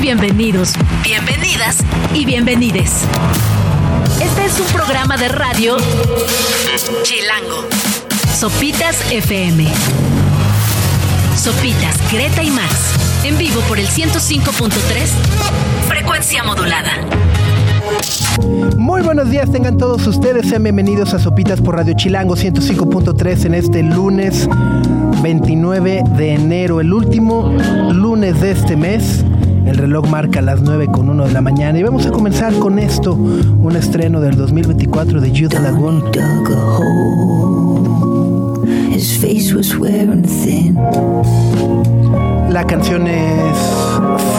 Bienvenidos, bienvenidas y bienvenides. Este es un programa de radio Chilango. Sopitas FM. Sopitas, Greta y Max. En vivo por el 105.3. Frecuencia modulada. Muy buenos días, tengan todos ustedes, sean bienvenidos a Sopitas por Radio Chilango 105.3 en este lunes 29 de enero, el último lunes de este mes. El reloj marca las 9 con 1 de la mañana y vamos a comenzar con esto, un estreno del 2024 de Jude Lagoon. La canción es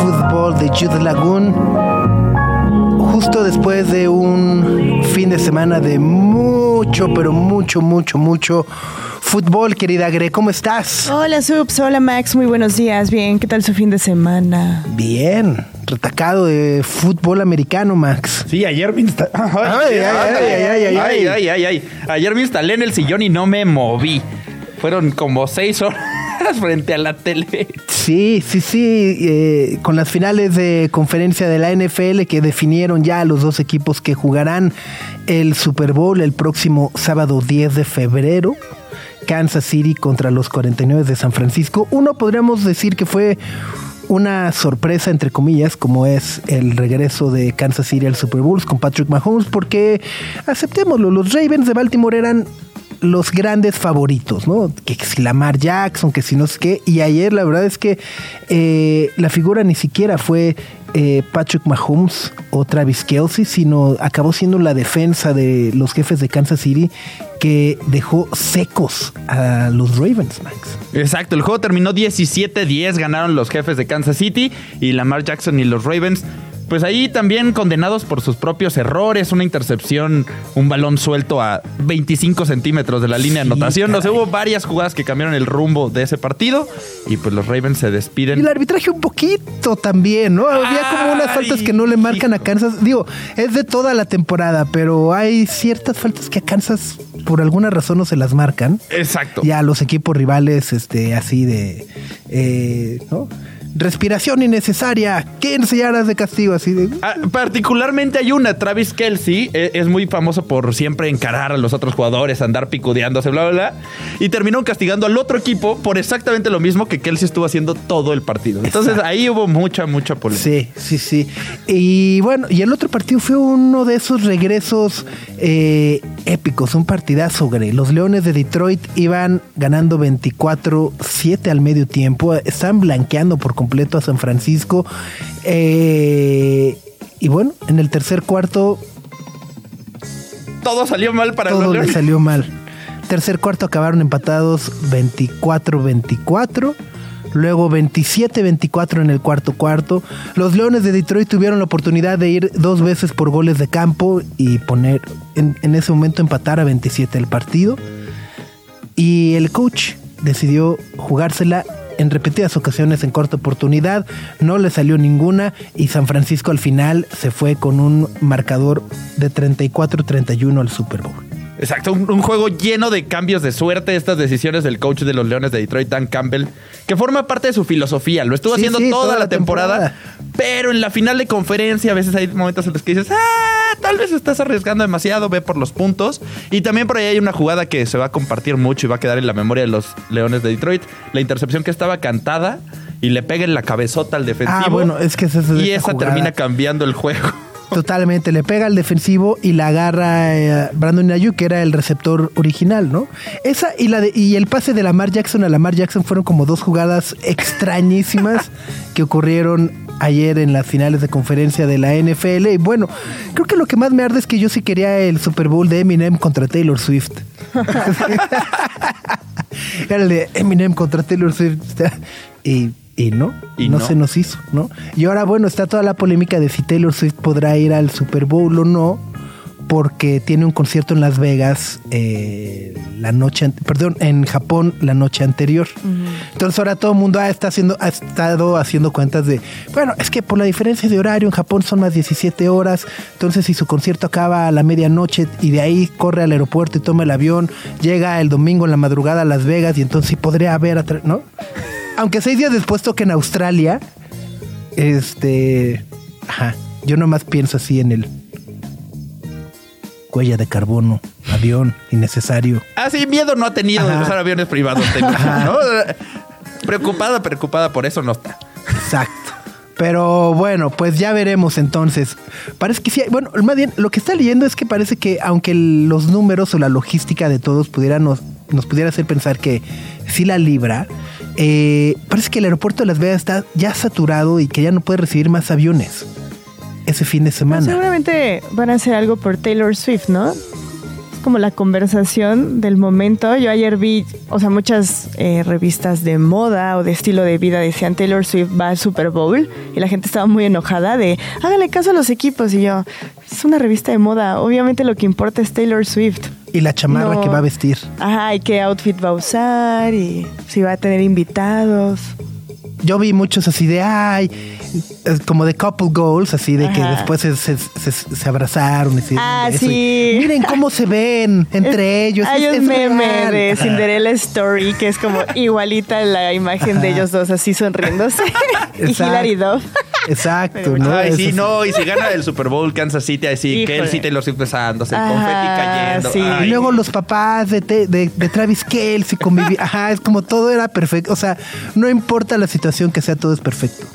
Fútbol de Jude Lagoon. Justo después de un fin de semana de mucho, pero mucho, mucho, mucho fútbol, querida Gre, ¿cómo estás? Hola, Subs, hola Max, muy buenos días, bien, ¿qué tal su fin de semana? Bien, retacado de fútbol americano, Max. Sí, ayer me instalé. Ay, ay, ay, ay, Ayer me instalé en el sillón y no me moví. Fueron como seis horas frente a la tele. Sí, sí, sí, eh, con las finales de conferencia de la NFL que definieron ya los dos equipos que jugarán el Super Bowl el próximo sábado 10 de febrero. Kansas City contra los 49 de San Francisco. Uno podríamos decir que fue una sorpresa, entre comillas, como es el regreso de Kansas City al Super Bowl con Patrick Mahomes, porque aceptémoslo, los Ravens de Baltimore eran los grandes favoritos, ¿no? Que, si Lamar Jackson, que si no sé qué. Y ayer la verdad es que eh, la figura ni siquiera fue eh, Patrick Mahomes o Travis Kelsey, sino acabó siendo la defensa de los jefes de Kansas City que dejó secos a los Ravens, Max. Exacto, el juego terminó 17-10, ganaron los jefes de Kansas City y Lamar Jackson y los Ravens pues ahí también condenados por sus propios errores, una intercepción, un balón suelto a 25 centímetros de la línea de anotación. No sé, hubo varias jugadas que cambiaron el rumbo de ese partido y pues los Ravens se despiden. Y el arbitraje un poquito también, ¿no? Había como unas faltas que no le marcan a Kansas. Digo, es de toda la temporada, pero hay ciertas faltas que a Kansas por alguna razón no se las marcan. Exacto. Ya los equipos rivales, este, así de, eh, ¿no? Respiración innecesaria, 15 horas de castigo, así de... Ah, particularmente hay una, Travis Kelsey, e, es muy famoso por siempre encarar a los otros jugadores, andar picudeándose, bla, bla, bla, y terminó castigando al otro equipo por exactamente lo mismo que Kelsey estuvo haciendo todo el partido. Entonces ahí hubo mucha, mucha polémica. Sí, sí, sí. Y bueno, y el otro partido fue uno de esos regresos eh, épicos, un partidazo, Los Leones de Detroit iban ganando 24-7 al medio tiempo, están blanqueando por completo a San Francisco. Eh, y bueno, en el tercer cuarto. Todo salió mal para Todo le salió mal. Tercer cuarto acabaron empatados 24-24. Luego 27-24 en el cuarto cuarto. Los Leones de Detroit tuvieron la oportunidad de ir dos veces por goles de campo y poner en, en ese momento empatar a 27 el partido. Y el coach decidió jugársela en repetidas ocasiones en corta oportunidad, no le salió ninguna y San Francisco al final se fue con un marcador de 34-31 al Super Bowl. Exacto, un, juego lleno de cambios de suerte, estas decisiones del coach de los Leones de Detroit, Dan Campbell, que forma parte de su filosofía. Lo estuvo haciendo toda, la temporada, pero en la final de conferencia a veces hay momentos en los que dices, ah, tal vez estás arriesgando demasiado, ve por los puntos. Y también por ahí hay una jugada que se va a compartir mucho y va a quedar en la memoria de los Leones de Detroit, la intercepción que estaba cantada y le pega en la cabezota al defensivo. Ah, bueno, es que Y esa termina cambiando el juego. Totalmente, le pega al defensivo y la agarra eh, Brandon Ayuk, que era el receptor original, ¿no? Esa y la de, y el pase de Lamar Jackson a Lamar Jackson fueron como dos jugadas extrañísimas que ocurrieron ayer en las finales de conferencia de la NFL. Y bueno, creo que lo que más me arde es que yo sí quería el Super Bowl de Eminem contra Taylor Swift. Era el de Eminem contra Taylor Swift. Y y no, y no, se nos hizo, ¿no? Y ahora, bueno, está toda la polémica de si Taylor Swift podrá ir al Super Bowl o no, porque tiene un concierto en Las Vegas eh, la noche, perdón, en Japón la noche anterior. Entonces ahora todo el mundo ha, está haciendo, ha estado haciendo cuentas de, bueno, es que por la diferencia de horario en Japón son más 17 horas, entonces si su concierto acaba a la medianoche y de ahí corre al aeropuerto y toma el avión, llega el domingo en la madrugada a Las Vegas y entonces sí podría haber, ¿no? Aunque seis días después toque en Australia, Este. Ajá. Yo nomás pienso así en el. Huella de carbono, avión, innecesario. Ah, sí, miedo no ha tenido de usar aviones privados. ¿no? Preocupada, preocupada, por eso no está. Exacto. Pero bueno, pues ya veremos entonces. Parece que sí. Bueno, más bien, lo que está leyendo es que parece que aunque los números o la logística de todos pudieran nos, nos pudiera hacer pensar que sí la libra, eh, parece que el aeropuerto de Las Vegas está ya saturado y que ya no puede recibir más aviones ese fin de semana. seguramente van a hacer algo por Taylor Swift, ¿no? como la conversación del momento. Yo ayer vi, o sea, muchas eh, revistas de moda o de estilo de vida decían Taylor Swift va al Super Bowl y la gente estaba muy enojada de hágale caso a los equipos y yo, es una revista de moda, obviamente lo que importa es Taylor Swift. Y la chamarra que va a vestir. Ajá, y qué outfit va a usar y si va a tener invitados yo vi muchos así de, ay, como de couple goals, así de que después se, se, abrazaron. Y ah, sí. miren cómo se ven entre ellos. Hay un meme de Cinderella Story que es como igualita la imagen de ellos dos así sonriéndose. y Hilary Duff. Exacto, ¿no? Ay, sí, no, y si gana el Super Bowl Kansas City, así que él sí te lo estoy besándose, el confeti cayendo. Y luego los papás de, de, de Travis Kelsey convivían. Ajá, es como todo era perfecto. O sea, no importa la situación que sea, todo es perfecto.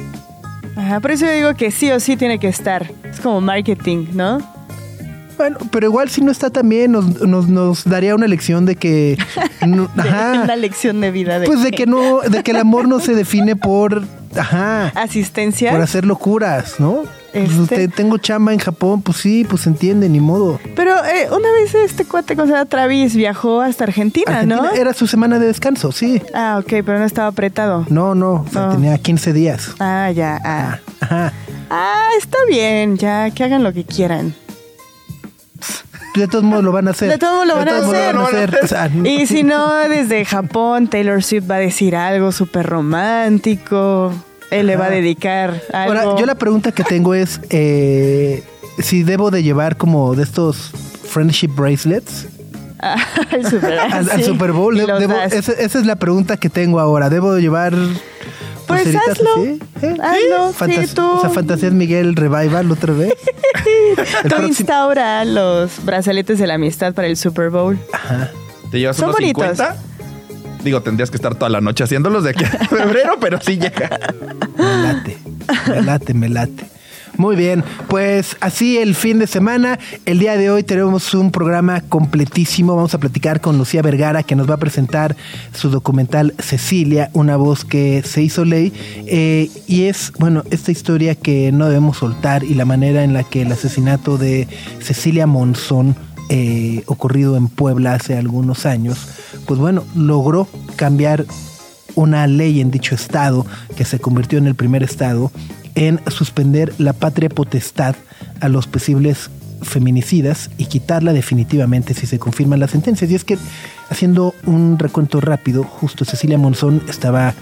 Ajá, por eso yo digo que sí o sí tiene que estar. Es como marketing, ¿no? Bueno, pero igual si no está también nos, nos, daría una lección de que ajá, una lección de vida de pues de que no de que el amor no se define por ajá, asistencia por hacer locuras, ¿no? Pues este... tengo chamba en Japón, pues sí, pues entiende, ni modo. Pero eh, una vez este cuate, o sea, Travis viajó hasta Argentina, ¿no? Era su semana de descanso, sí. Ah, ok, pero no estaba apretado. No, no, tenía 15 días. Ah, ya, ah. Ajá. Ah, está bien, ya, que hagan lo que quieran. De todos modos lo van a hacer. De todos modos lo, van, a hacer. y si no, desde Japón, Taylor Swift va a decir algo súper romántico. Él le va a dedicar algo. Ahora, yo la pregunta que tengo es eh, si debo de llevar como de estos friendship bracelets. al, super, al, Super Bowl. esa, es la pregunta que tengo ahora. ¿Debo de llevar pues hazlo. ¿Sí? ¿Eh? Hazlo. sí, tú. O sea, Fantasías Miguel Revival otra vez. tú instaura los brazaletes de la amistad para el Super Bowl. Ajá. ¿Te llevas Son unos bonitos. 50? Digo, tendrías que estar toda la noche haciéndolos de aquí a febrero, pero sí llega. Me late, me late, me late. Muy bien, pues así el fin de semana. El día de hoy tenemos un programa completísimo. Vamos a platicar con Lucía Vergara, que nos va a presentar su documental Cecilia, una voz que se hizo ley. Eh, y es, bueno, esta historia que no debemos soltar y la manera en la que el asesinato de Cecilia Monzón eh, ocurrido en Puebla hace algunos años, pues bueno, logró cambiar una ley en dicho estado, que se convirtió en el primer estado, en suspender la patria potestad a los posibles feminicidas y quitarla definitivamente si se confirman las sentencias. Y es que, haciendo un recuento rápido, justo Cecilia Monzón estaba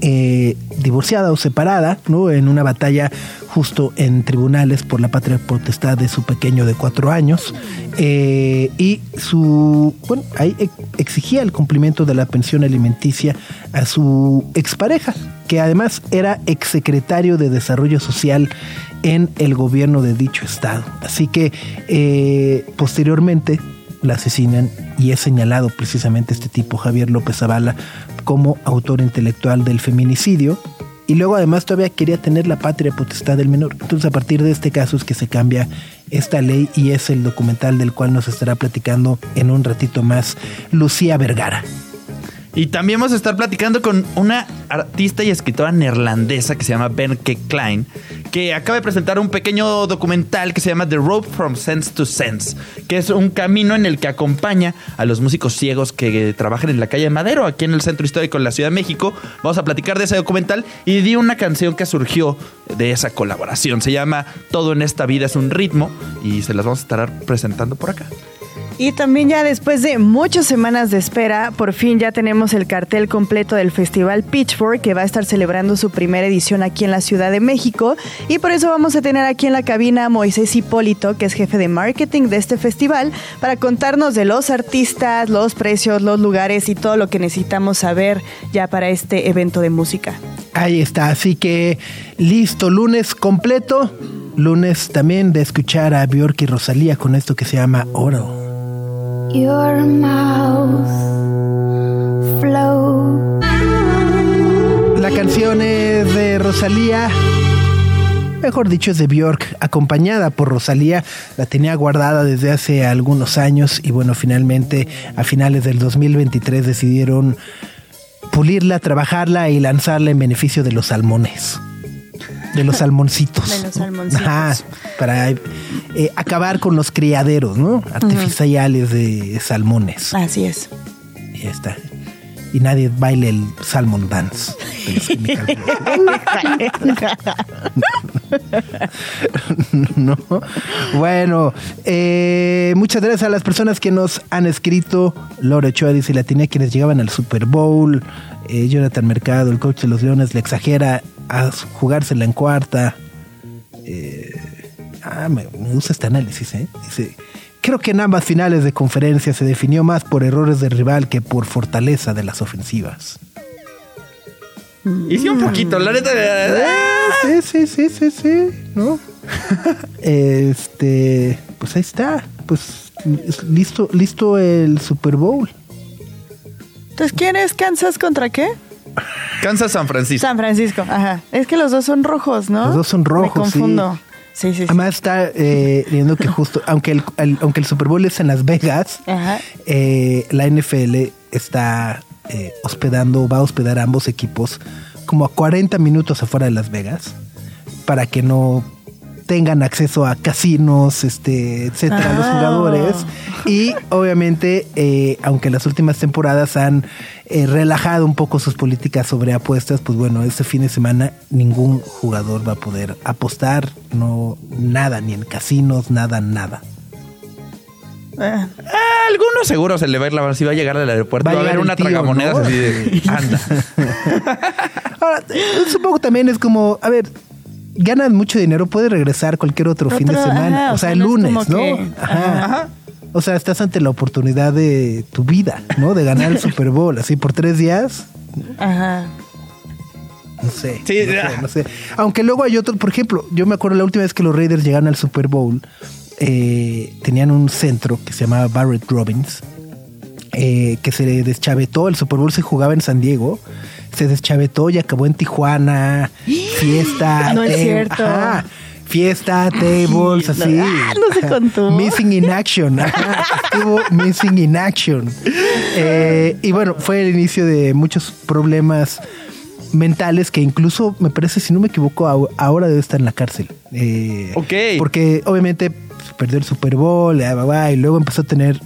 eh, divorciada o separada, ¿no? En una batalla justo en tribunales por la patria potestad de su pequeño de cuatro años. Eh, y su, bueno, ahí exigía el cumplimiento de la pensión alimenticia a su expareja, que además era exsecretario de Desarrollo Social en el gobierno de dicho estado. Así que eh, posteriormente la asesinan y es señalado precisamente este tipo, Javier López Zavala, como autor intelectual del feminicidio. Y luego además todavía quería tener la patria potestad del menor. Entonces a partir de este caso es que se cambia esta ley y es el documental del cual nos estará platicando en un ratito más Lucía Vergara. Y también vamos a estar platicando con una artista y escritora neerlandesa que se llama Benke Klein, que acaba de presentar un pequeño documental que se llama The Road from Sense to Sense, que es un camino en el que acompaña a los músicos ciegos que trabajan en la calle Madero, aquí en el Centro Histórico de la Ciudad de México. Vamos a platicar de ese documental y di una canción que surgió de esa colaboración. Se llama Todo en esta vida es un ritmo y se las vamos a estar presentando por acá. Y también ya después de muchas semanas de espera, por fin ya tenemos el cartel completo del Festival Pitchfork que va a estar celebrando su primera edición aquí en la Ciudad de México. Y por eso vamos a tener aquí en la cabina a Moisés Hipólito, que es jefe de marketing de este festival, para contarnos de los artistas, los precios, los lugares y todo lo que necesitamos saber ya para este evento de música. Ahí está, así que listo, lunes completo, lunes también de escuchar a Bjork y Rosalía con esto que se llama Oro. La canción es de Rosalía. Mejor dicho, es de Bjork, acompañada por Rosalía. La tenía guardada desde hace algunos años y bueno, finalmente a finales del 2023 decidieron pulirla, trabajarla y lanzarla en beneficio de los salmones de los salmoncitos. De los salmoncitos. para eh, acabar con los criaderos, ¿no? Artificiales de salmones. Así es. Y ya está. Y nadie baile el salmon dance. no. Bueno, eh, muchas gracias a las personas que nos han escrito. Laura Ochoa dice la tenía quienes llegaban al Super Bowl. Eh, Jonathan Mercado, el coach de los Leones, le exagera a jugársela en cuarta. Eh, ah, me, gusta este análisis, ¿eh? Dice, creo que en ambas finales de conferencia se definió más por errores del rival que por fortaleza de las ofensivas. Y sí, un poquito, la neta. Sí, sí, sí, sí, sí, ¿no? este, pues ahí está. Pues listo, listo el Super Bowl. Entonces, ¿quién es Kansas contra qué? Kansas San Francisco. San Francisco, ajá. Es que los dos son rojos, ¿no? Los dos son rojos. Me confundo. Sí, sí, sí. Además está eh, viendo que justo, aunque el, aunque el Super Bowl es en Las Vegas, eh, la NFL está eh, hospedando, va a hospedar a ambos equipos como a 40 minutos afuera de Las Vegas para que no tengan acceso a casinos, este, etcétera, los ah. jugadores. Y obviamente, eh, aunque las últimas temporadas han eh, relajado un poco sus políticas sobre apuestas, pues bueno, este fin de semana ningún jugador va a poder apostar, no nada, ni en casinos, nada, nada. Eh, algunos seguros se le va a ir la si va a llegar al aeropuerto. Va, a haber una tragamonedas así de anda. Ahora, supongo también es como, a ver, ganas mucho dinero, puedes regresar cualquier otro, fin de semana. o, sea, el lunes, ¿no? ajá. O sea, estás ante la oportunidad de tu vida, ¿no? De ganar el Super Bowl, así por tres días. Ajá. No sé, sí, no, sé Aunque luego hay otro, por ejemplo, yo me acuerdo la última vez que los Raiders llegaron al Super Bowl, eh, tenían un centro que se llamaba Barrett Robbins, eh, que se deschavetó, el Super Bowl se jugaba en San Diego se deschavetó y acabó en Tijuana. Fiesta. No es cierto. fiesta, tables, así. Ah, no se contó. Missing in action. estuvo missing in action. Eh, y bueno, fue el inicio de muchos problemas mentales que incluso me parece, si no me equivoco, ahora debe estar en la cárcel. Eh, ok. Porque obviamente perdió el Super Bowl y luego empezó a tener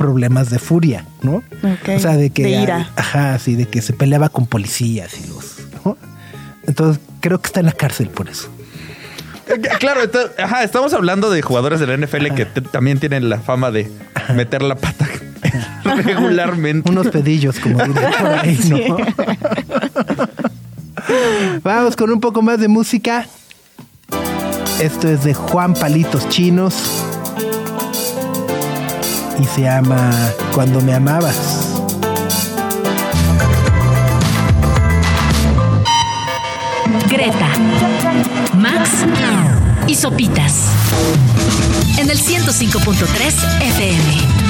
problemas de furia, ¿no? O sea, de que... De ira. Ajá, sí, de que se peleaba con policías y los... ¿no? Entonces, creo que está en la cárcel por eso. Eh, claro, ajá, estamos hablando de jugadores de la NFL que también tienen la fama de meter la pata regularmente. Unos pedillos, como diría por ahí, ¿no? Vamos con un poco más de música. Esto es de Juan Palitos Chinos y se llama Cuando me amabas. Greta, Max y Sopitas. En el 105.3 FM.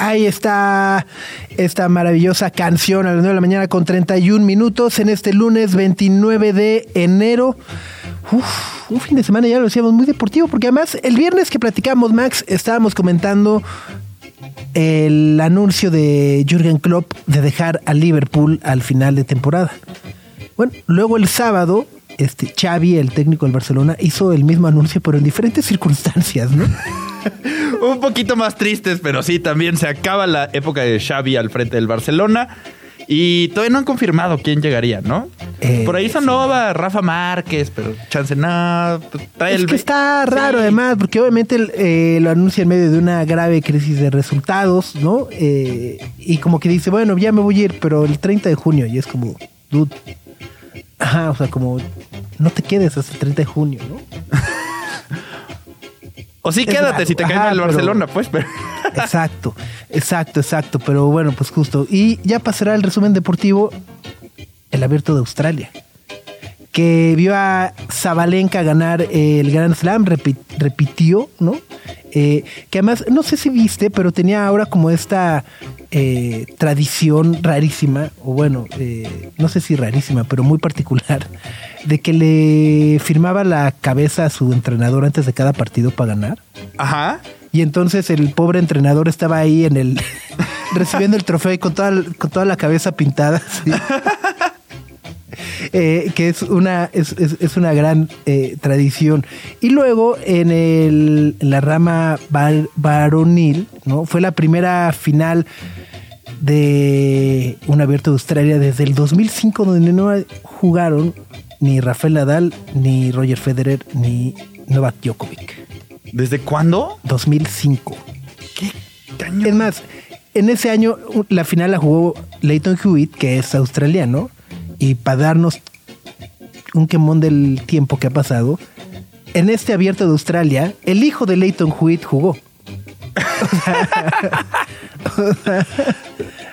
Ahí está esta maravillosa canción a las 9 de la mañana con 31 minutos en este lunes 29 de enero. Uf, un fin de semana ya lo decíamos muy deportivo, porque además el viernes que platicamos, Max, estábamos comentando el anuncio de Jürgen Klopp de dejar a Liverpool al final de temporada. Bueno, luego el sábado, este Xavi, el técnico del Barcelona, hizo el mismo anuncio, pero en diferentes circunstancias, ¿no? un poquito más tristes, pero sí, también se acaba la época de Xavi al frente del Barcelona. Y todavía no han confirmado quién llegaría, ¿no? Eh, Por ahí sonaba Rafa Márquez, pero chance nada. pues, trae Es el que está raro Sí. además, porque obviamente eh, lo anuncia en medio de una grave crisis de resultados, ¿no? Eh, y como que dice, bueno, ya me voy a ir, pero el 30 de junio, y es como, dude. Ajá, o sea, como, no te quedes hasta el 30 de junio, ¿no? O sí, quédate raro. si te cae Ajá, el pero- Barcelona, pues. Pero... Exacto, exacto, exacto, pero bueno, pues justo. Y ya pasará el resumen deportivo, el abierto de Australia, que vio a Zabalenka ganar el Grand Slam, repi- repitió, ¿no? Eh, que además, no sé si viste, pero tenía ahora como esta eh, tradición rarísima, o bueno, eh, no sé si rarísima, pero muy particular, de que le firmaba la cabeza a su entrenador antes de cada partido para ganar. Ajá. Y entonces el pobre entrenador estaba ahí en el recibiendo el trofeo y con toda, con toda la cabeza pintada. así. Eh, que es una, es, es- es una gran eh, tradición. Y luego en, el, en la rama varonil, ¿no? Fue la primera final de un abierto de Australia desde el 2005 donde no jugaron ni Rafael Nadal, ni Roger Federer, ni Novak Djokovic. ¿Desde cuándo? 2005. ¿Qué caño? Es más, en ese año la final la jugó Leighton Hewitt, que es australiano, y para darnos un quemón del tiempo que ha pasado, en este abierto de Australia, el hijo de Leighton Hewitt jugó.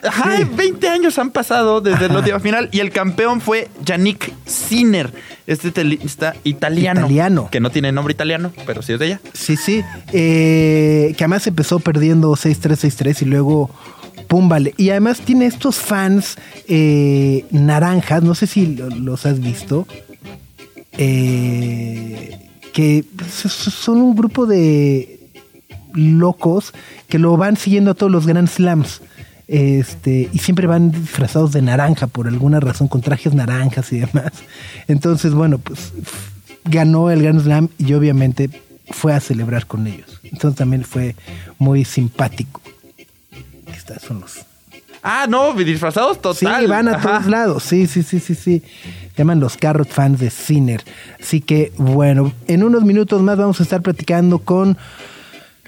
Ajá, 20 años han pasado desde la última final y el campeón fue Yannick Sinner, este tenista italiano. Italiano. Que no tiene nombre italiano, pero sí es de ella. Sí, sí. Eh, que además empezó perdiendo 6-3, 6-3 y luego pum, vale. Y además tiene estos fans eh, naranjas, no sé si lo- los has visto, eh, que son un grupo de locos que lo van siguiendo a todos los Grand Slams. Este, y siempre van disfrazados de naranja por alguna razón, con trajes naranjas y demás. Entonces, bueno, pues ganó el Grand Slam y obviamente fue a celebrar con ellos. Entonces también fue muy simpático. Son los Ah, no, disfrazados total. Sí, van a Ajá. todos lados. Sí, sí, sí, sí, sí. Llaman los Carrot fans de Sinner. Así que, bueno, en unos minutos más vamos a estar platicando con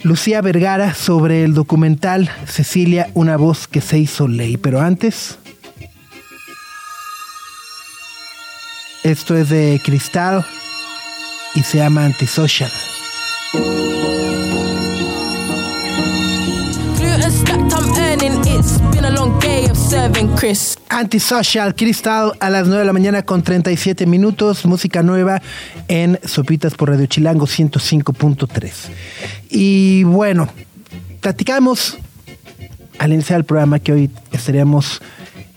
Lucía Vergara sobre el documental Cecilia, una voz que se hizo ley. Pero antes. Esto es de Cristal y se llama Antisocial. 7 Chris. Antisocial Crystal a las 9 de la mañana con 37 minutos. Música nueva en Sopitas por Radio Chilango 105.3. Y bueno, platicamos al iniciar el programa que hoy estaríamos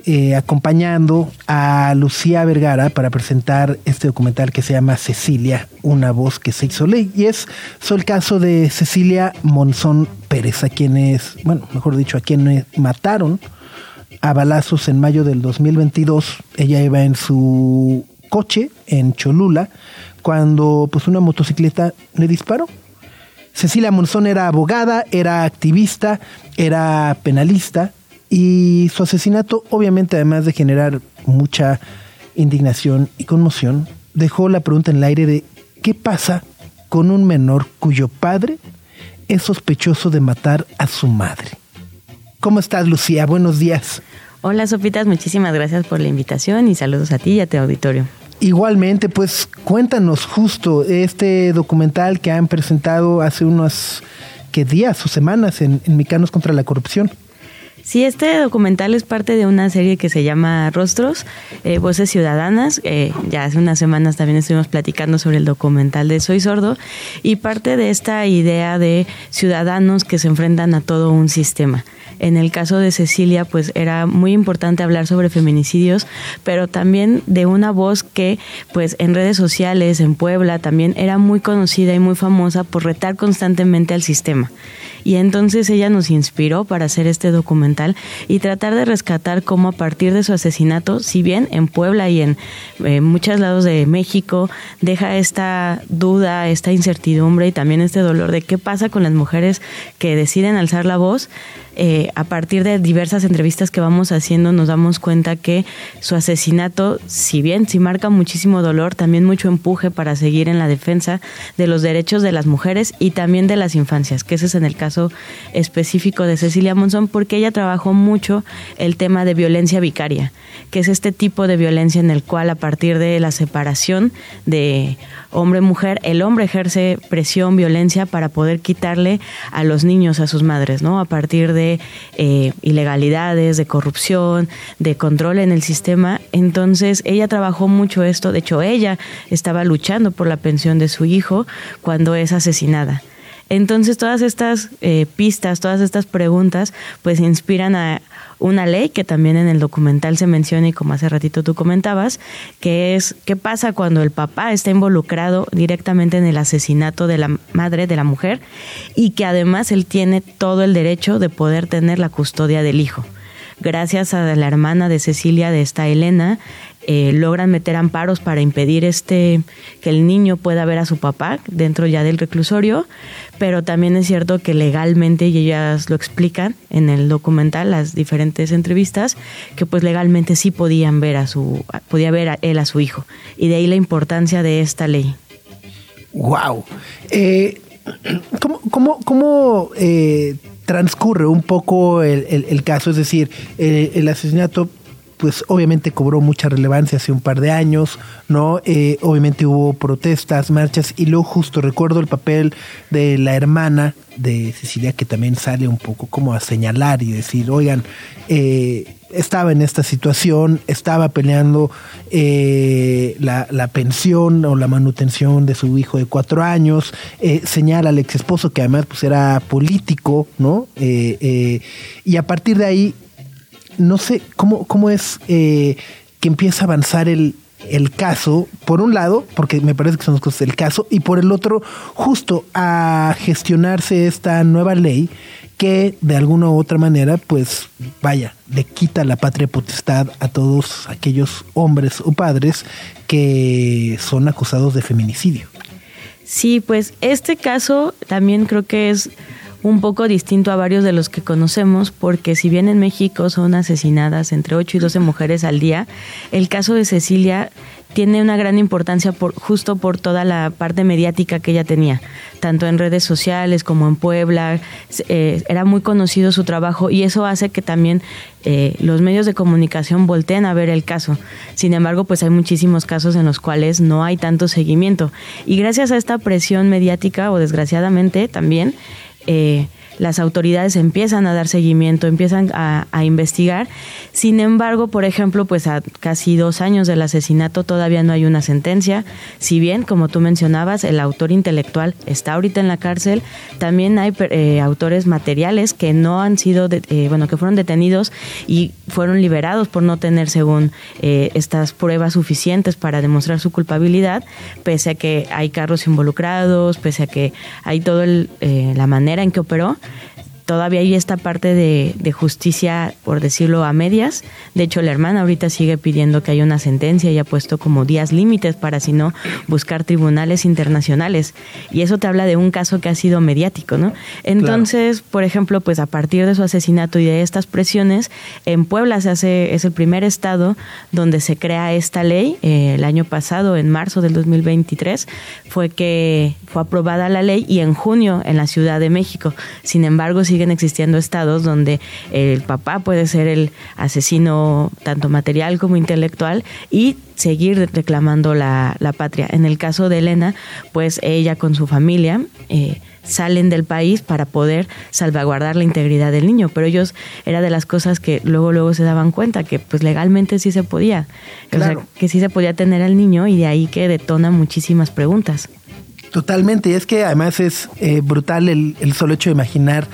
eh, acompañando a Lucía Vergara para presentar este documental que se llama Cecilia, una voz que se hizo ley. Y es sobre el caso de Cecilia Monzón Pérez, a quienes, bueno, mejor dicho, a quienes mataron a balazos en mayo del 2022. Ella iba en su coche en Cholula cuando pues una motocicleta le disparó. Cecilia Monzón era abogada, era activista, era penalista y su asesinato, obviamente, además de generar mucha indignación y conmoción, dejó la pregunta en el aire de ¿qué pasa con un menor cuyo padre es sospechoso de matar a su madre? ¿Cómo estás, Lucía? Buenos días. Hola Sopitas, muchísimas gracias por la invitación y saludos a ti y a tu auditorio. Igualmente, pues cuéntanos justo este documental que han presentado hace unos ¿qué días o semanas en, en Mexicanos contra la Corrupción. Sí, este documental es parte de una serie que se llama Rostros, eh, Voces Ciudadanas. Eh, ya hace unas semanas también estuvimos platicando sobre el documental de Soy Sordo y parte de esta idea de ciudadanos que se enfrentan a todo un sistema. En el caso de Cecilia, pues era muy importante hablar sobre feminicidios, pero también de una voz que, pues en redes sociales, en Puebla, también era muy conocida y muy famosa por retar constantemente al sistema. Y entonces ella nos inspiró para hacer este documental y tratar de rescatar cómo a partir de su asesinato, si bien en Puebla y en eh, muchos lados de México, deja esta duda, esta incertidumbre y también este dolor de qué pasa con las mujeres que deciden alzar la voz, eh, a partir de diversas entrevistas que vamos haciendo, nos damos cuenta que su asesinato, si bien sí marca muchísimo dolor, también mucho empuje para seguir en la defensa de los derechos de las mujeres y también de las infancias, que ese es en el caso específico de Cecilia Monzón, porque ella trabajó mucho el tema de violencia vicaria, que es este tipo de violencia en el cual a partir de la separación de hombre-mujer, el hombre ejerce presión, violencia para poder quitarle a los niños a sus madres, ¿no? A partir de eh, ilegalidades, de corrupción, de control en el sistema. Entonces, ella trabajó mucho esto. De hecho, ella estaba luchando por la pensión de su hijo cuando es asesinada. Entonces, todas estas eh, pistas, todas estas preguntas, pues inspiran a, una ley que también en el documental se menciona y como hace ratito tú comentabas, que es qué pasa cuando el papá está involucrado directamente en el asesinato de la madre de la mujer y que además él tiene todo el derecho de poder tener la custodia del hijo gracias a la hermana de Cecilia, de esta Elena, eh, logran meter amparos para impedir este que el niño pueda ver a su papá dentro ya del reclusorio, pero también es cierto que legalmente, y ellas lo explican en el documental, las diferentes entrevistas, que pues legalmente sí podían ver a su, podía ver a él a su hijo. Y de ahí la importancia de esta ley. Wow. Eh, ¿Cómo, cómo, cómo eh, transcurre un poco el, caso, es decir, el asesinato pues obviamente cobró mucha relevancia hace un par de años, ¿no? Eh, obviamente hubo protestas, marchas, y luego justo recuerdo el papel de la hermana de Cecilia que también sale un poco como a señalar y decir, oigan, eh, estaba en esta situación, estaba peleando eh, la, la, pensión o la manutención de su hijo de cuatro años, señala al ex esposo que además pues era político, ¿no? y a partir de ahí no sé cómo, cómo es eh, que empieza a avanzar el, caso, por un lado, porque me parece que son las cosas del caso, y por el otro, justo a gestionarse esta nueva ley que de alguna u otra manera, pues vaya, le quita la patria potestad a todos aquellos hombres o padres que son acusados de feminicidio. Sí, pues este caso también creo que es un poco distinto a varios de los que conocemos, porque si bien en México son asesinadas entre 8 y 12 mujeres al día, el caso de Cecilia tiene una gran importancia por, justo por toda la parte mediática que ella tenía, tanto en redes sociales como en Puebla. Eh, era muy conocido su trabajo y eso hace que también eh, los medios de comunicación volteen a ver el caso. Sin embargo, pues hay muchísimos casos en los cuales no hay tanto seguimiento. Y gracias a esta presión mediática, o desgraciadamente también, eh, las autoridades empiezan a dar seguimiento, empiezan a, investigar. Sin embargo, por ejemplo, pues a casi dos años del asesinato todavía no hay una sentencia. Si bien, como tú mencionabas, el autor intelectual está ahorita en la cárcel, también hay eh, autores materiales que no han sido, eh, bueno, que fueron detenidos y fueron liberados por no tener, según eh, estas pruebas suficientes para demostrar su culpabilidad, pese a que hay carros involucrados, pese a que hay toda la manera en que operó todavía hay esta parte de, justicia, por decirlo a medias. De hecho, la hermana ahorita sigue pidiendo que haya una sentencia y ha puesto como días límites para, si no, buscar tribunales internacionales. Y eso te habla de un caso que ha sido mediático, ¿no? Entonces, por ejemplo, pues a partir de su asesinato y de estas presiones, en Puebla se hace, es el primer estado donde se crea esta ley. Eh, el año pasado, en marzo del 2023, fue que fue aprobada la ley y en junio en la Ciudad de México. Sin embargo, siguen existiendo estados donde el papá puede ser el asesino tanto material como intelectual y seguir reclamando la, patria. En el caso de Elena, pues ella con su familia eh, salen del país para poder salvaguardar la integridad del niño, pero ellos era de las cosas que luego luego se daban cuenta que pues legalmente sí se podía, que sí se podía tener al niño y de ahí que detona muchísimas preguntas. Totalmente, y es que además es eh, brutal el, el solo hecho de imaginar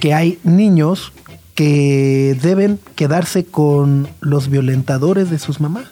que hay niños que deben quedarse con los violentadores de sus mamás.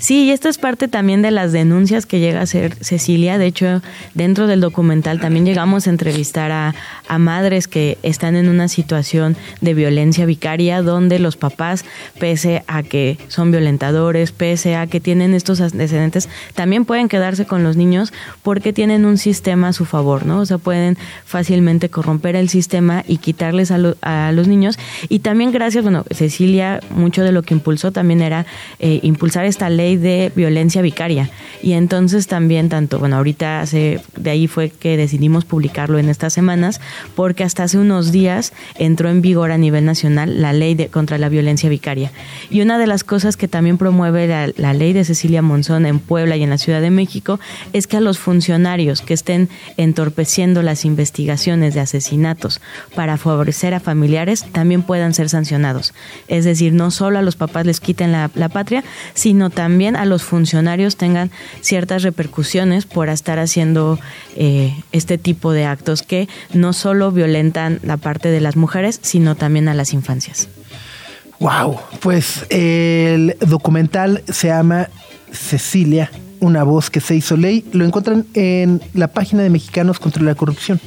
Sí, y esto es parte también de las denuncias que llega a hacer Cecilia. De hecho, dentro del documental también llegamos a entrevistar a, madres que están en una situación de violencia vicaria donde los papás, pese a que son violentadores, pese a que tienen estos antecedentes, también pueden quedarse con los niños porque tienen un sistema a su favor, ¿no? O sea, pueden fácilmente corromper el sistema y quitarles a, a los niños. Y también gracias, bueno, Cecilia, mucho de lo que impulsó también era eh, impulsar esta ley de violencia vicaria. Y entonces también tanto, bueno, ahorita hace, de ahí fue que decidimos publicarlo en estas semanas, porque hasta hace unos días entró en vigor a nivel nacional la ley de, contra la violencia vicaria. Y una de las cosas que también promueve la, ley de Cecilia Monzón en Puebla y en la Ciudad de México es que a los funcionarios que estén entorpeciendo las investigaciones de asesinatos para favorecer a familiares también puedan ser sancionados. Es decir, no solo a los papás les quiten la patria, sino también a los funcionarios tengan ciertas repercusiones por estar haciendo eh, este tipo de actos que no solo violentan la parte de las mujeres, sino también a las infancias. Wow, pues el documental se llama Cecilia, una voz que se hizo ley. Lo encuentran en la página de Mexicanos contra la Corrupción.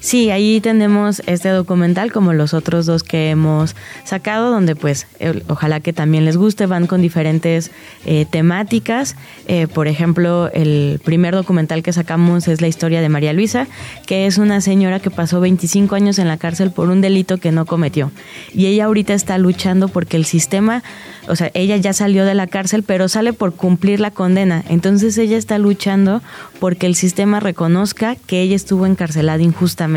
Sí, ahí tenemos este documental como los otros dos que hemos sacado, donde pues ojalá que también les guste, van con diferentes eh, temáticas. Eh, por ejemplo, el primer documental que sacamos es la historia de María Luisa, que es una señora que pasó 25 años en la cárcel por un delito que no cometió. Y ella ahorita está luchando porque el sistema, o sea, ella ya salió de la cárcel, pero sale por cumplir la condena. Entonces ella está luchando porque el sistema reconozca que ella estuvo encarcelada injustamente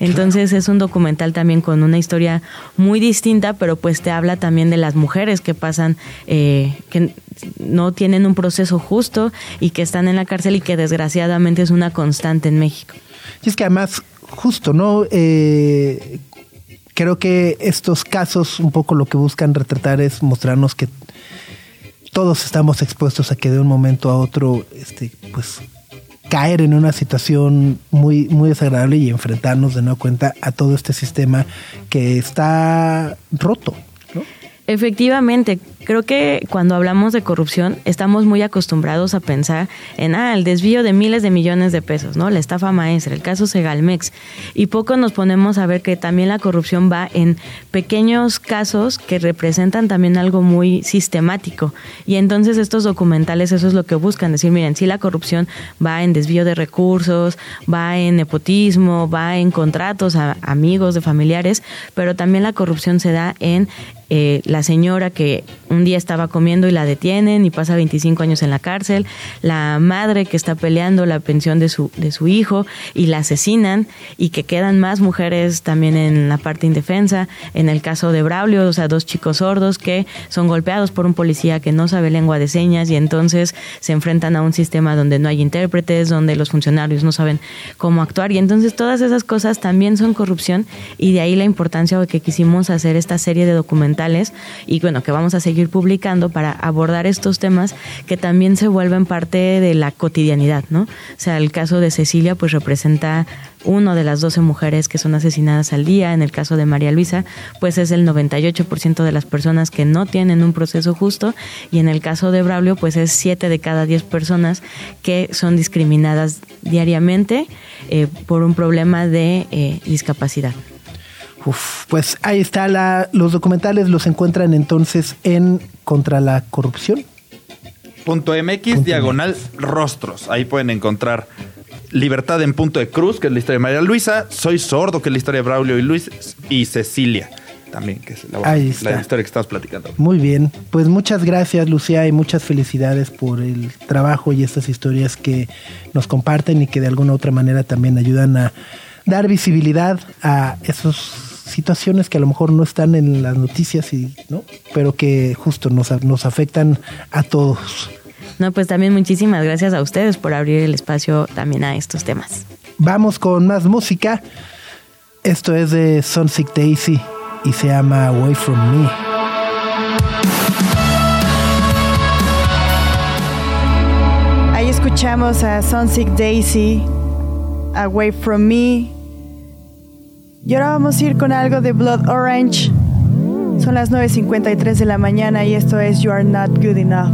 entonces es un documental también con una historia muy distinta, pero pues te habla también de las mujeres que pasan, eh, que no tienen un proceso justo y que están en la cárcel y que desgraciadamente es una constante en México. Y es que además, justo, ¿no? Eh, creo que estos casos un poco lo que buscan retratar es mostrarnos que todos estamos expuestos a que de un momento a otro, este, pues caer en una situación muy, muy desagradable y enfrentarnos de nuevo cuenta a todo este sistema que está roto. Efectivamente, creo que cuando hablamos de corrupción estamos muy acostumbrados a pensar en ah, el desvío de miles de millones de pesos, ¿no? La estafa maestra, el caso Segalmex. Y poco nos ponemos a ver que también la corrupción va en pequeños casos que representan también algo muy sistemático. Y entonces estos documentales eso es lo que buscan, decir, miren, sí la corrupción va en desvío de recursos, va en nepotismo, va en contratos a amigos, de familiares, pero también la corrupción se da en eh, la señora que un día estaba comiendo y la detienen y pasa 25 años en la cárcel, la madre que está peleando la pensión de su, de su hijo y la asesinan y que quedan más mujeres también en la parte indefensa. En el caso de Braulio, o sea, dos chicos sordos que son golpeados por un policía que no sabe lengua de señas y entonces se enfrentan a un sistema donde no hay intérpretes, donde los funcionarios no saben cómo actuar y entonces todas esas cosas también son corrupción y de ahí la importancia de que quisimos hacer esta serie de documentales y bueno, que vamos a seguir publicando para abordar estos temas que también se vuelven parte de la cotidianidad, ¿no? O sea, el caso de Cecilia pues representa uno de las 12 mujeres que son asesinadas al día. En el caso de María Luisa, pues es el 98% de las personas que no tienen un proceso justo. Y en el caso de Braulio, pues es 7 de cada 10 personas que son discriminadas diariamente eh, por un problema de eh, discapacidad. Uf, pues ahí está la, los documentales los encuentran entonces en Contra la Corrupción. Punto MX, diagonal rostros. Ahí pueden encontrar Libertad en Punto de Cruz, que es la historia de María Luisa, Soy Sordo, que es la historia de Braulio y Luis, y Cecilia también, que es la, la historia que estamos platicando. Muy bien, pues muchas gracias Lucía y muchas felicidades por el trabajo y estas historias que nos comparten y que de alguna u otra manera también ayudan a dar visibilidad a esos situaciones que a lo mejor no están en las noticias y no pero que justo nos, nos afectan a todos. No pues también muchísimas gracias a ustedes por abrir el espacio también a estos temas. Vamos con más música. Esto es de Sunsick Daisy y se llama Away From Me. Ahí escuchamos a Sunsick Daisy Away From Me y ahora vamos a ir con algo de Blood Orange. Son las 9.53 de la mañana y esto es You Are Not Good Enough.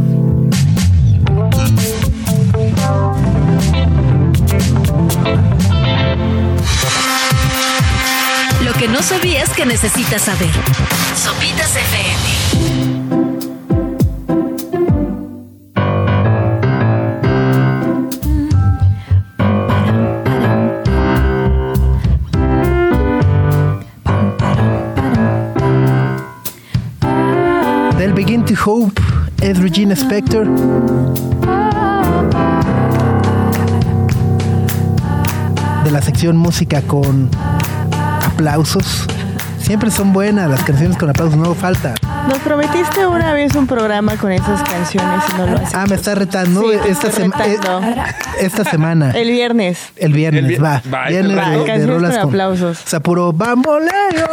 Lo que no sabías que necesitas saber. Sopitas FM. Spector. De la sección música con aplausos. Siempre son buenas las canciones con aplausos, no falta. Nos prometiste una vez un programa con esas canciones y no lo haces. Ah, me está retando Sí, esta, sema- retando. eh, esta semana. El viernes. El viernes, El vi- va. va, viernes va, de, de rolas con aplausos. O sea, puro bambolero.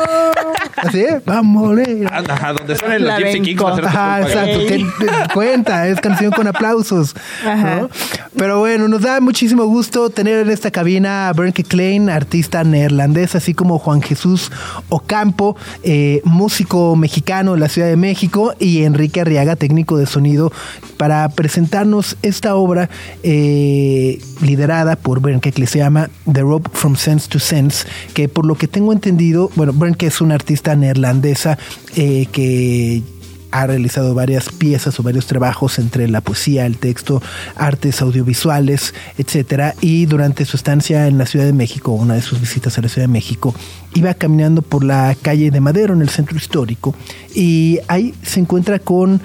Así, ¿eh? bambolero. Ajá, donde suenan los Gypsy Kings. Ajá, exacto. Ten cuenta, es canción con aplausos. Ajá. ¿no? Pero bueno, nos da muchísimo gusto tener en esta cabina a Bernke Klein, artista neerlandés, así como Juan Jesús Ocampo, eh, músico mexicano de la Ciudad de México, y Enrique Arriaga, técnico de sonido, para presentarnos esta obra eh, liderada por Bernke, que se llama The Rope from Sense to Sense, que por lo que tengo entendido, bueno, Bernke es una artista neerlandesa eh, que ha realizado varias piezas o varios trabajos entre la poesía, el texto, artes audiovisuales, etcétera. Y durante su estancia en la Ciudad de México, una de sus visitas a la Ciudad de México, iba caminando por la calle de Madero en el centro histórico y ahí se encuentra con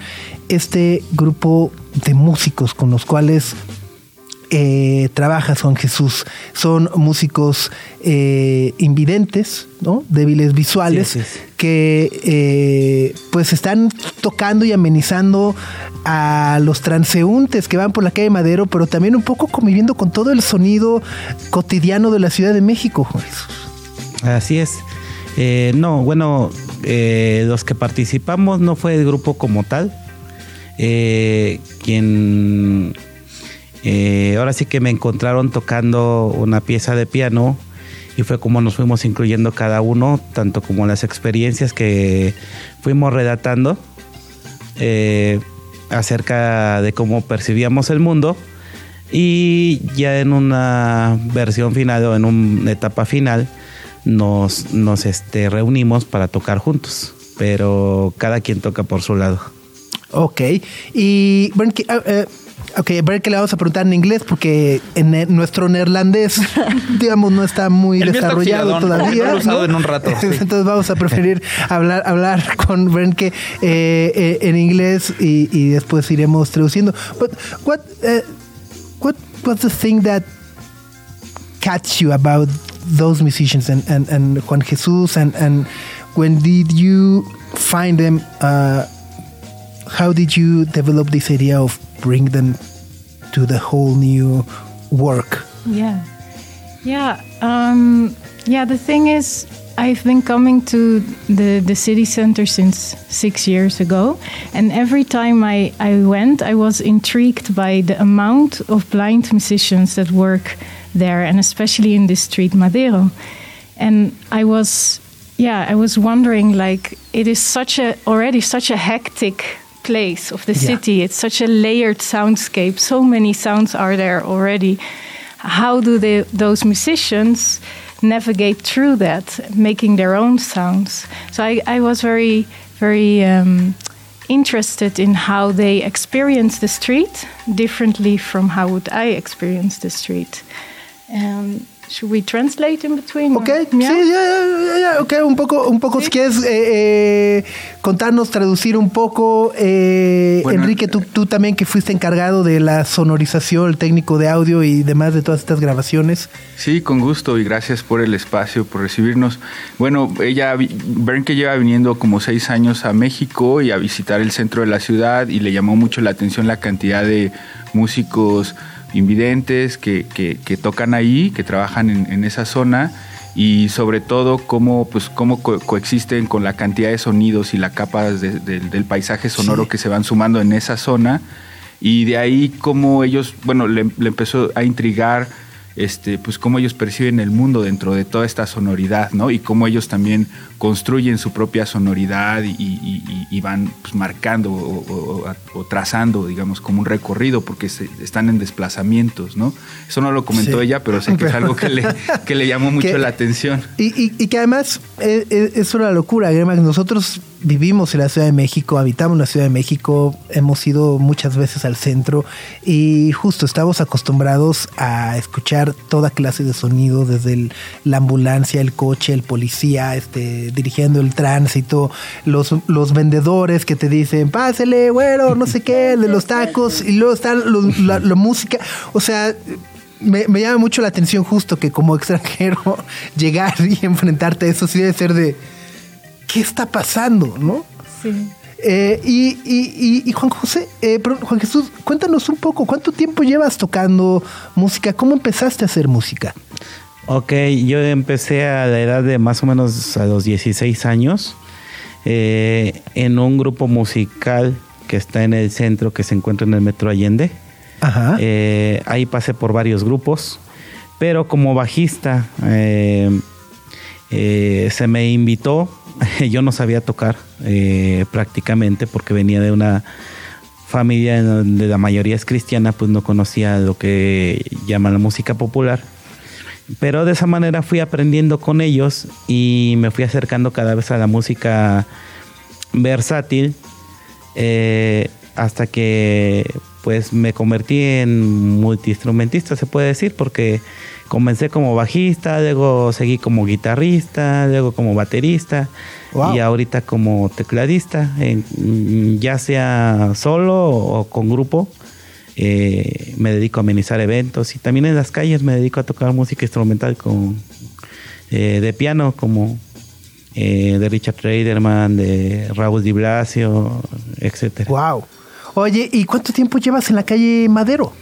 este grupo de músicos con los cuales eh, trabajas, Juan Jesús. Son músicos eh, invidentes, ¿no? débiles visuales, Sí, sí, sí. que eh, pues están tocando y amenizando a los transeúntes que van por la calle Madero, pero también un poco conviviendo con todo el sonido cotidiano de la Ciudad de México. Juan Jesús. Así es. Eh, no, bueno, eh, los que participamos no fue el grupo como tal. Quien eh, ahora sí que me encontraron tocando una pieza de piano y fue como nos fuimos incluyendo cada uno, tanto como las experiencias que fuimos redactando eh, acerca de cómo percibíamos el mundo y ya en una versión final o en una etapa final nos, nos este, reunimos para tocar juntos, pero cada quien toca por su lado. Ok. Y bueno, eh, ok, a ver que le vamos a preguntar en inglés porque en nuestro neerlandés, digamos, no está muy El mío está desarrollado todavía. no lo he usado en un rato, sí. Entonces vamos a preferir hablar, hablar con Bernke eh, eh, en inglés y, y después iremos traduciendo. But what, eh, what was the thing that catch you about those musicians and, and, and Juan Jesus and, and when did you find them uh, how did you develop this idea of bring them to the whole new work Yeah. Yeah. Um, yeah, the thing is, I've been coming to the, the city center since six years ago. And every time I, I went, I was intrigued by the amount of blind musicians that work there, and especially in this street, Madero. And I was, yeah, I was wondering, like, it is such a, already such a hectic place of the Yeah. city. It's such a layered soundscape. So many sounds are there already. How do they, those musicians navigate through that, making their own sounds? So I, I was very, very um, interested in how they experience the street differently from how would I experience the street. Um, should we translate in between? Ok, or- sí, ya, ya, ya, ok, un poco, un poco, si quieres eh, eh, contarnos, traducir un poco, eh, Bueno, Enrique, tú, tú también que fuiste encargado de la sonorización, el técnico de audio y demás de todas estas grabaciones. Sí, con gusto y gracias por el espacio, por recibirnos. Bueno, ella, Bernke lleva viniendo como seis años a México y a visitar el centro de la ciudad y le llamó mucho la atención la cantidad de músicos invidentes que, que- que tocan ahí, que trabajan en, en esa zona y sobre todo cómo, pues, cómo co- coexisten con la cantidad de sonidos y la capa de- de- del paisaje sonoro Sí. que se van sumando en esa zona y de ahí cómo ellos, bueno, le, le empezó a intrigar este, pues cómo ellos perciben el mundo dentro de toda esta sonoridad, ¿no? Y cómo ellos también construyen su propia sonoridad y, van pues, marcando o, trazando, digamos, como un recorrido, porque están en desplazamientos, ¿no? Eso no lo comentó ella, pero sé que es algo que le, que le llamó mucho la atención. Y, que además es, eh, eh, es una locura, Nosotros vivimos en la Ciudad de México, habitamos en la Ciudad de México, hemos ido muchas veces al centro y justo estamos acostumbrados a escuchar toda clase de sonido, desde la ambulancia, el coche, el policía, este, dirigiendo el tránsito, los, los vendedores que te dicen, pásele, güero, no sé qué, de los tacos, y luego está la, música, o sea... Me, me, llama mucho la atención justo que como extranjero llegar y enfrentarte a eso sí debe ser de ¿qué está pasando? ¿No? Sí. Eh, y, Juan José, eh, Juan Jesús, cuéntanos un poco, ¿cuánto tiempo llevas tocando música? ¿Cómo empezaste a hacer música? Ok, yo empecé a la edad de más o menos a los 16 años eh, en un grupo musical que está en el centro que se encuentra en el Metro Allende. Ajá. ahí pasé por varios grupos, pero como bajista se me invitó yo no sabía tocar eh, prácticamente porque venía de una familia donde la mayoría es cristiana, pues no conocía lo que llaman la música popular. Pero de esa manera fui aprendiendo con ellos y me fui acercando cada vez a la música versátil eh, hasta que pues me convertí en multiinstrumentista, se puede decir, porque comencé como bajista, luego seguí como guitarrista, luego como baterista y ahorita como tecladista, ya sea solo o con grupo. Eh, me dedico a amenizar eventos y también en las calles me dedico a tocar música instrumental con eh, de piano como eh, de Richard Traderman, de Raúl Di Blasio, etcétera. Wow. Oye, ¿y cuánto tiempo llevas en la calle Madero?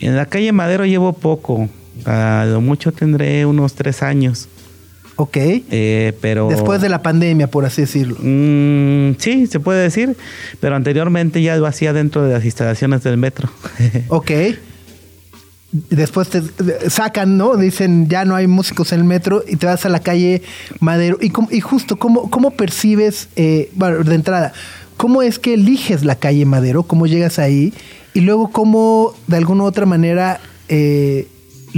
En la calle Madero llevo poco, a lo mucho tendré unos tres años. Ok. Eh, pero. Después de la pandemia, por así decirlo. Mm, sí, se puede decir. Pero anteriormente ya lo hacía dentro de las instalaciones del metro. ok. Después te sacan, ¿no? Dicen ya no hay músicos en el metro y te vas a la calle Madero. Y, y justo, ¿cómo, cómo percibes, eh, bueno, de entrada, cómo es que eliges la calle Madero? ¿Cómo llegas ahí? Y luego, ¿cómo de alguna u otra manera eh,